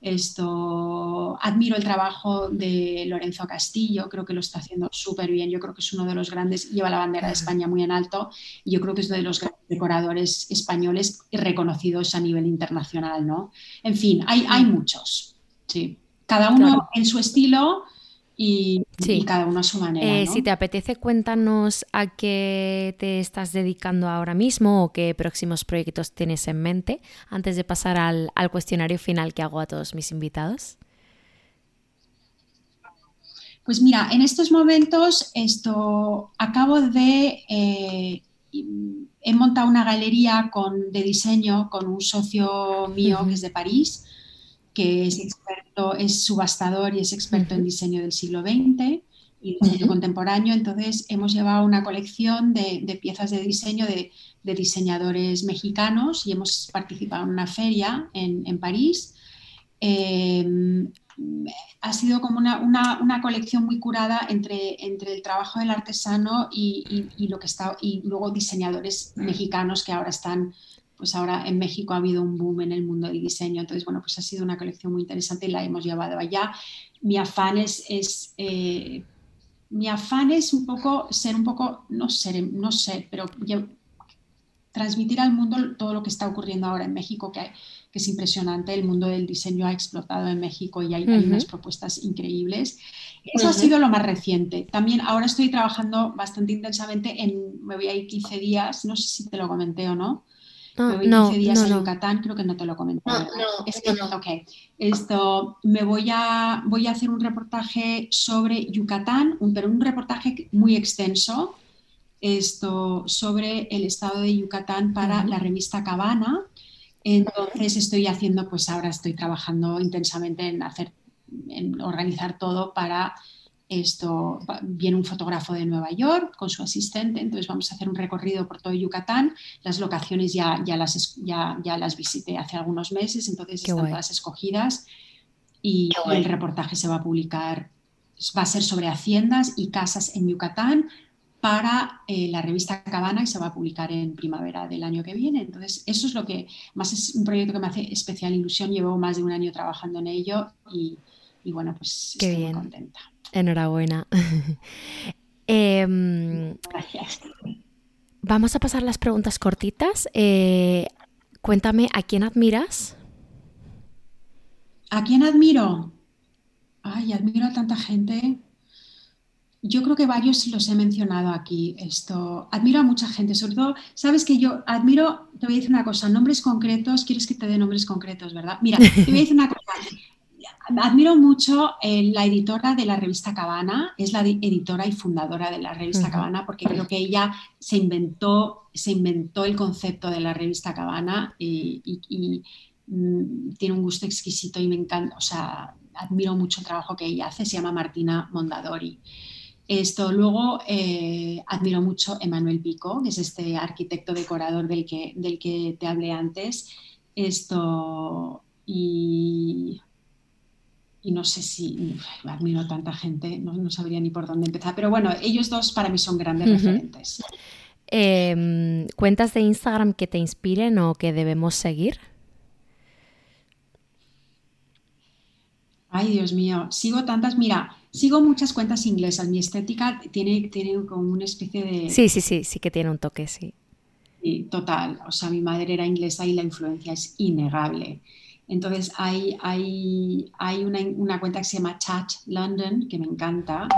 Esto, admiro el trabajo de Lorenzo Castillo, creo que lo está haciendo súper bien, yo creo que es uno de los grandes, lleva la bandera de España muy en alto y yo creo que es uno de los grandes decoradores españoles reconocidos a nivel internacional, ¿no? En fin, hay, hay muchos, sí. Cada uno en su estilo, y, cada uno a su manera. Eh, si te apetece, cuéntanos a qué te estás dedicando ahora mismo o qué próximos proyectos tienes en mente antes de pasar al, cuestionario final que hago a todos mis invitados. Pues mira, en estos momentos esto acabo de eh, he montado una galería con, de diseño con un socio mío que es de París que es experto, es subastador y es experto en diseño del siglo XX y diseño contemporáneo. Entonces hemos llevado una colección de, piezas de diseño de, diseñadores mexicanos y hemos participado en una feria en, París. Em, ha sido como una, colección muy curada entre, entre el trabajo del artesano y, lo que está, y luego diseñadores mexicanos que ahora están pues ahora en México ha habido un boom en el mundo del diseño. Entonces, bueno, pues ha sido una colección muy interesante y la hemos llevado allá. Mi afán es, es, eh, mi afán es un poco ser un poco, no sé, no sé, pero transmitir al mundo todo lo que está ocurriendo ahora en México, que, que es impresionante. El mundo del diseño ha explotado en México y hay, unas propuestas increíbles. Eso ha sido lo más reciente. También ahora estoy trabajando bastante intensamente en, me voy a ir 15 días, no sé si te lo comenté o no, no, no, 15 días en Yucatán, creo que no te lo comenté. No, no, es que, no. Esto, me voy a, voy a hacer un reportaje sobre Yucatán, un, pero un reportaje muy extenso esto, sobre el estado de Yucatán para la revista Cabana. Entonces estoy haciendo, pues ahora estoy trabajando intensamente en hacer, en organizar todo para esto viene un fotógrafo de Nueva York con su asistente, entonces vamos a hacer un recorrido por todo Yucatán. Las locaciones ya, ya, las, ya, ya las visité hace algunos meses, entonces están todas escogidas y, el reportaje se va a publicar, va a ser sobre haciendas y casas en Yucatán para eh, la revista Cabana y se va a publicar en primavera del año que viene. Entonces, eso es lo que más es un proyecto que me hace especial ilusión. Llevo más de un año trabajando en ello y, bueno, pues estoy muy contenta. Enhorabuena. Em, Gracias. Vamos a pasar las preguntas cortitas. Eh, cuéntame, ¿a quién admiras? ¿A quién admiro? Ay, admiro a tanta gente. Yo creo que varios los he mencionado aquí. Esto admiro a mucha gente, sobre todo, sabes que yo admiro, te voy a decir una cosa, nombres concretos, quieres que te dé nombres concretos, ¿verdad? Mira, te voy a decir una cosa admiro mucho eh, la editora de la revista Cabana, es la editora y fundadora de la revista Cabana, porque creo que ella se inventó, se inventó el concepto de la revista Cabana y, mm, tiene un gusto exquisito y me encanta, o sea, admiro mucho el trabajo que ella hace, se llama Martina Mondadori. Esto luego eh, admiro mucho Emanuel Pico, que es este arquitecto decorador del que, del que te hablé antes. Esto y y no sé si admiro tanta gente, no, sabría ni por dónde empezar, pero bueno, ellos dos para mí son grandes referentes. Em, ¿Cuentas de Instagram que te inspiren o que debemos seguir? Ay, Dios mío, sigo tantas, mira, sigo muchas cuentas inglesas, mi estética tiene, tiene como una especie de... Sí, sí, sí, sí que tiene un toque, sí. Sí, total, o sea, mi madre era inglesa y la influencia es innegable. Entonces hay, hay, hay una, cuenta que se llama Chat London, que me encanta.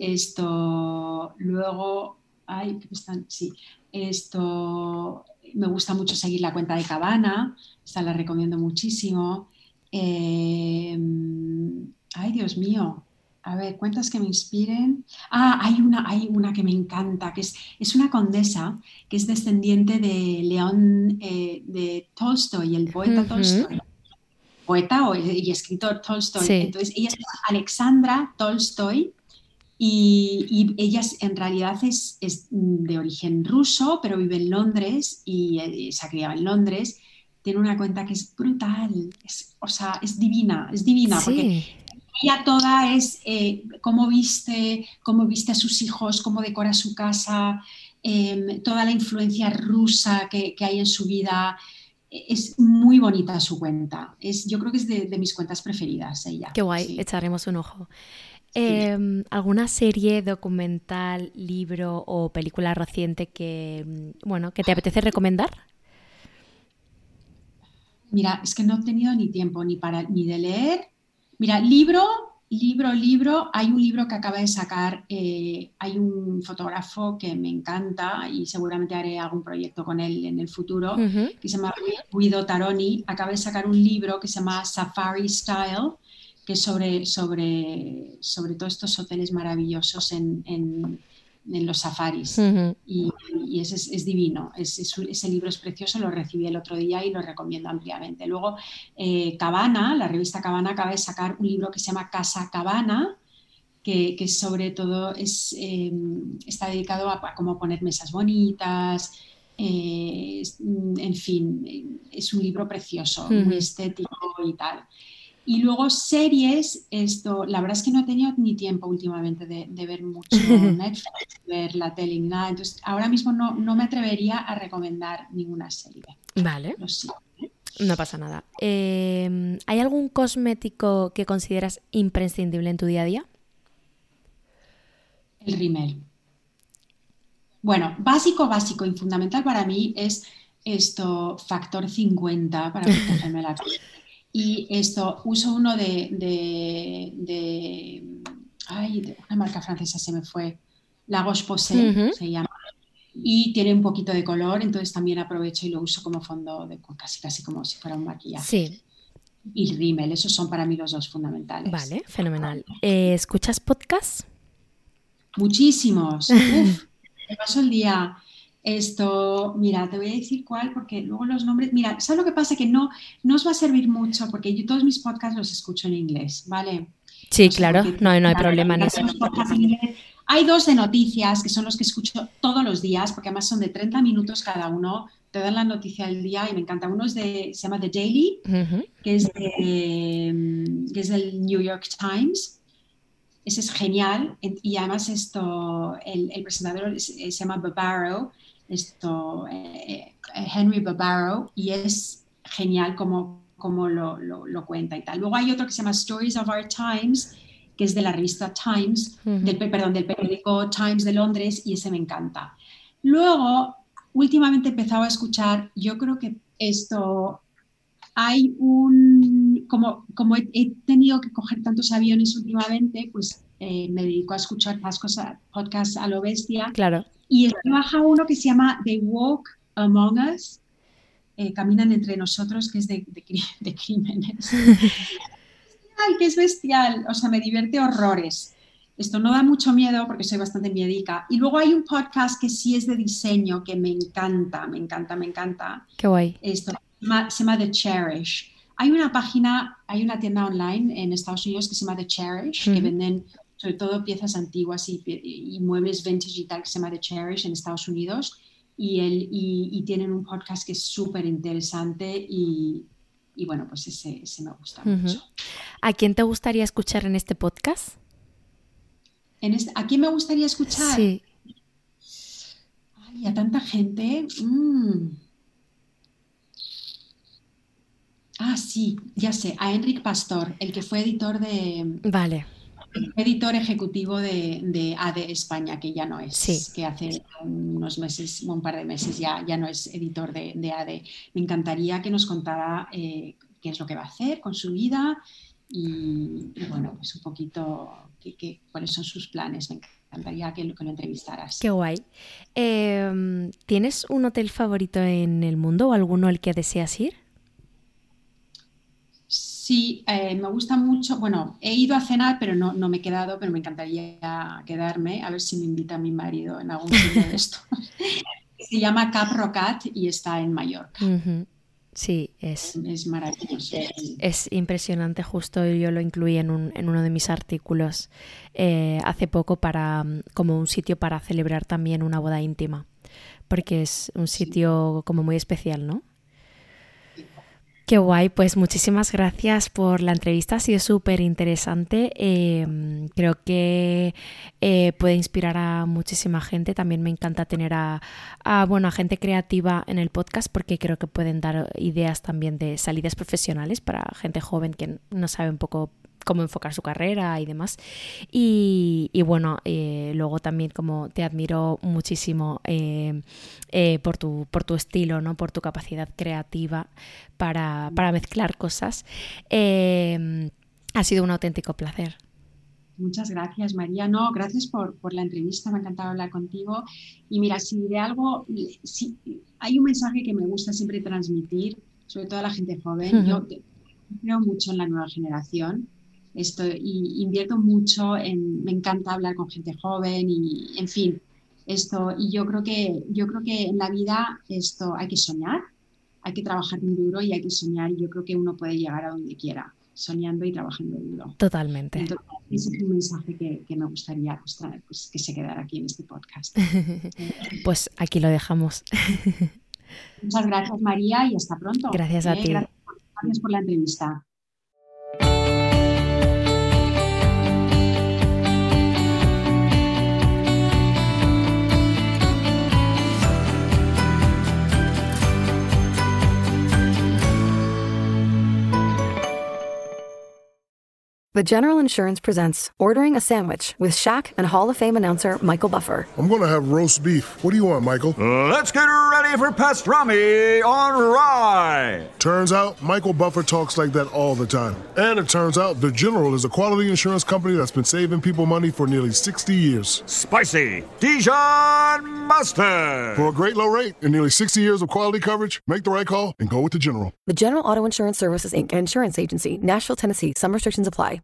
Esto, luego, ay, están? Sí, esto, me gusta mucho seguir la cuenta de Cabana, esta la recomiendo muchísimo. Em, ay, Dios mío, a ver, cuentas que me inspiren. Ah, hay una, hay una que me encanta, que es, es una condesa que es descendiente de León eh, de Tolstoy, el poeta Tolstoy poeta y escritor Tolstoy. Entonces, ella es Alexandra Tolstoy y, ella en realidad es, de origen ruso, pero vive en Londres y eh, se ha criado en Londres. Tiene una cuenta que es brutal, es, o sea, es divina, es divina, porque ella toda es eh, cómo viste, cómo viste a sus hijos, cómo decora su casa, em, toda la influencia rusa que, que hay en su vida es muy bonita su cuenta. Es, yo creo que es de, mis cuentas preferidas ella. Qué guay, echaremos un ojo. Em, ¿Alguna serie, documental, libro o película reciente que, mm, bueno, que te apetece recomendar? Mira, es que no he tenido ni tiempo ni, para, ni de leer. Mira, libro, Libro, libro, hay un libro que acaba de sacar, eh, hay un fotógrafo que me encanta y seguramente haré algún proyecto con él en el futuro, que se llama Guido Taroni, acaba de sacar un libro que se llama Safari Style, que es sobre, sobre, sobre todos estos hoteles maravillosos en en los safaris. Y, es, divino. ese libro es precioso, lo recibí el otro día y lo recomiendo ampliamente. Luego, eh, Cabana, la revista Cabana acaba de sacar un libro que se llama Casa Cabana, que, sobre todo es, em, está dedicado a, cómo poner mesas bonitas. Eh, en fin, es un libro precioso, muy estético y tal. Y luego series, esto, la verdad es que no he tenido ni tiempo últimamente de, ver mucho Netflix, ver la tele nada. Entonces, ahora mismo no, me atrevería a recomendar ninguna serie. Vale. No pasa nada. Em, ¿Hay algún cosmético que consideras imprescindible en tu día a día? El rímel. Bueno, básico, básico y fundamental para mí es esto, factor 50 para protegerme la piel. Y esto, uso uno de, de, ay, de una marca francesa se me fue, La Roche-Posay se llama, y tiene un poquito de color, entonces también aprovecho y lo uso como fondo, de, casi, casi como si fuera un maquillaje. Sí. Y rímel, esos son para mí los dos fundamentales. Vale, fenomenal. Eh, ¿Escuchas podcasts? Muchísimos. Uf, me paso el día. Esto, mira, te voy a decir cuál, porque luego los nombres, mira, ¿sabes lo que pasa? Que no, no os va a servir mucho, porque yo todos mis podcasts los escucho en inglés, ¿vale? Sí, claro, no, no hay problema en eso. Hay dos de noticias que son los que escucho todos los días, porque además son de 30 minutos cada uno, te dan la noticia del día y me encanta. Uno es de, se llama The Daily, que, es de, que es del New York Times. Ese es genial y además esto, el, presentador se llama Barbaro, esto, eh, eh, Henry Barbaro, y es genial como, como lo, lo, cuenta y tal. Luego hay otro que se llama Stories of Our Times, que es de la revista Times, del, perdón, del periódico Times de Londres, y ese me encanta. Luego, últimamente he empezado a escuchar, yo creo que esto, hay un, como, como he, tenido que coger tantos aviones últimamente, pues eh, me dedico a escuchar cosas, podcasts a lo bestia. Claro. Y baja uno que se llama The Walk Among Us, eh, Caminan entre nosotros, que es de, de, de crímenes. ¡ay, que es bestial! O sea, me divierte horrores. Esto no da mucho miedo porque soy bastante miedica. Y luego hay un podcast que sí es de diseño que me encanta, me encanta, me encanta. Qué guay. Esto se llama, The Cherish. Hay una página, hay una tienda online en Estados Unidos que se llama The Cherish, que venden sobre todo piezas antiguas y, muebles vintage y tal, que se llama The Cherish en Estados Unidos. Y, el, y tienen un podcast que es súper interesante y, y bueno, pues ese, me gusta mucho. ¿A quién te gustaría escuchar en este podcast? En este, ¿A quién me gustaría escuchar? Sí. Ay, a tanta gente. Mm. Ah, sí, ya sé, a Enric Pastor, el que fue editor de. Vale editor ejecutivo de, de, ADE España, que ya no es, que hace unos meses, un par de meses ya, ya no es editor de, de ADE. Me encantaría que nos contara eh, qué es lo que va a hacer con su vida y, bueno, pues un poquito cuáles son sus planes. Me encantaría que lo, que lo entrevistaras. Qué guay. Em, ¿Tienes un hotel favorito en el mundo o alguno al que deseas ir? Sí, eh, me gusta mucho. Bueno, he ido a cenar, pero no, no me he quedado, pero me encantaría quedarme. A ver si me invita mi marido en algún sitio de esto. Se llama Cap Rocat y está en Mallorca. Sí, es, es maravilloso. Es impresionante, justo yo lo incluí en, un, en uno de mis artículos eh, hace poco para como un sitio para celebrar también una boda íntima, porque es un sitio como muy especial, ¿no? Qué guay, pues muchísimas gracias por la entrevista, ha sido súper interesante. Em, creo que eh, puede inspirar a muchísima gente. También me encanta tener a, a, bueno, a gente creativa en el podcast porque creo que pueden dar ideas también de salidas profesionales para gente joven que no sabe un poco cómo enfocar su carrera y demás. Y, bueno, eh, luego también como te admiro muchísimo eh, eh, por, tu, por tu estilo, ¿no? por tu capacidad creativa para, mezclar cosas. ha sido un auténtico placer. Muchas gracias, María. No, gracias por, la entrevista, me ha encantado hablar contigo. Y mira, si de algo, si, hay un mensaje que me gusta siempre transmitir, sobre todo a la gente joven. Yo creo mucho en la nueva generación esto, y invierto mucho en, me encanta hablar con gente joven y, en fin, esto, y yo creo que, yo creo que en la vida esto hay que soñar, hay que trabajar muy duro y hay que soñar y yo creo que uno puede llegar a donde quiera, soñando y trabajando duro. Totalmente. Entonces, ese es un mensaje que, que me gustaría pues, pues, que se quedara aquí en este podcast. pues aquí lo dejamos. Muchas gracias María y hasta pronto. Gracias a eh, ti. gracias por la entrevista. The General Insurance presents Ordering a Sandwich with Shaq and Hall of Fame announcer Michael Buffer. I'm going to have roast beef. What do you want, Michael? Uh, let's get ready for pastrami on rye. Turns out Michael Buffer talks like that all the time. And it turns out The General is a quality insurance company that's been saving people money for nearly 60 years. Spicy Dijon mustard. For a great low rate and nearly 60 years of quality coverage, make the right call and go with The General. The General Auto Insurance Services Inc. Insurance Agency, Nashville, Tennessee. Some restrictions apply.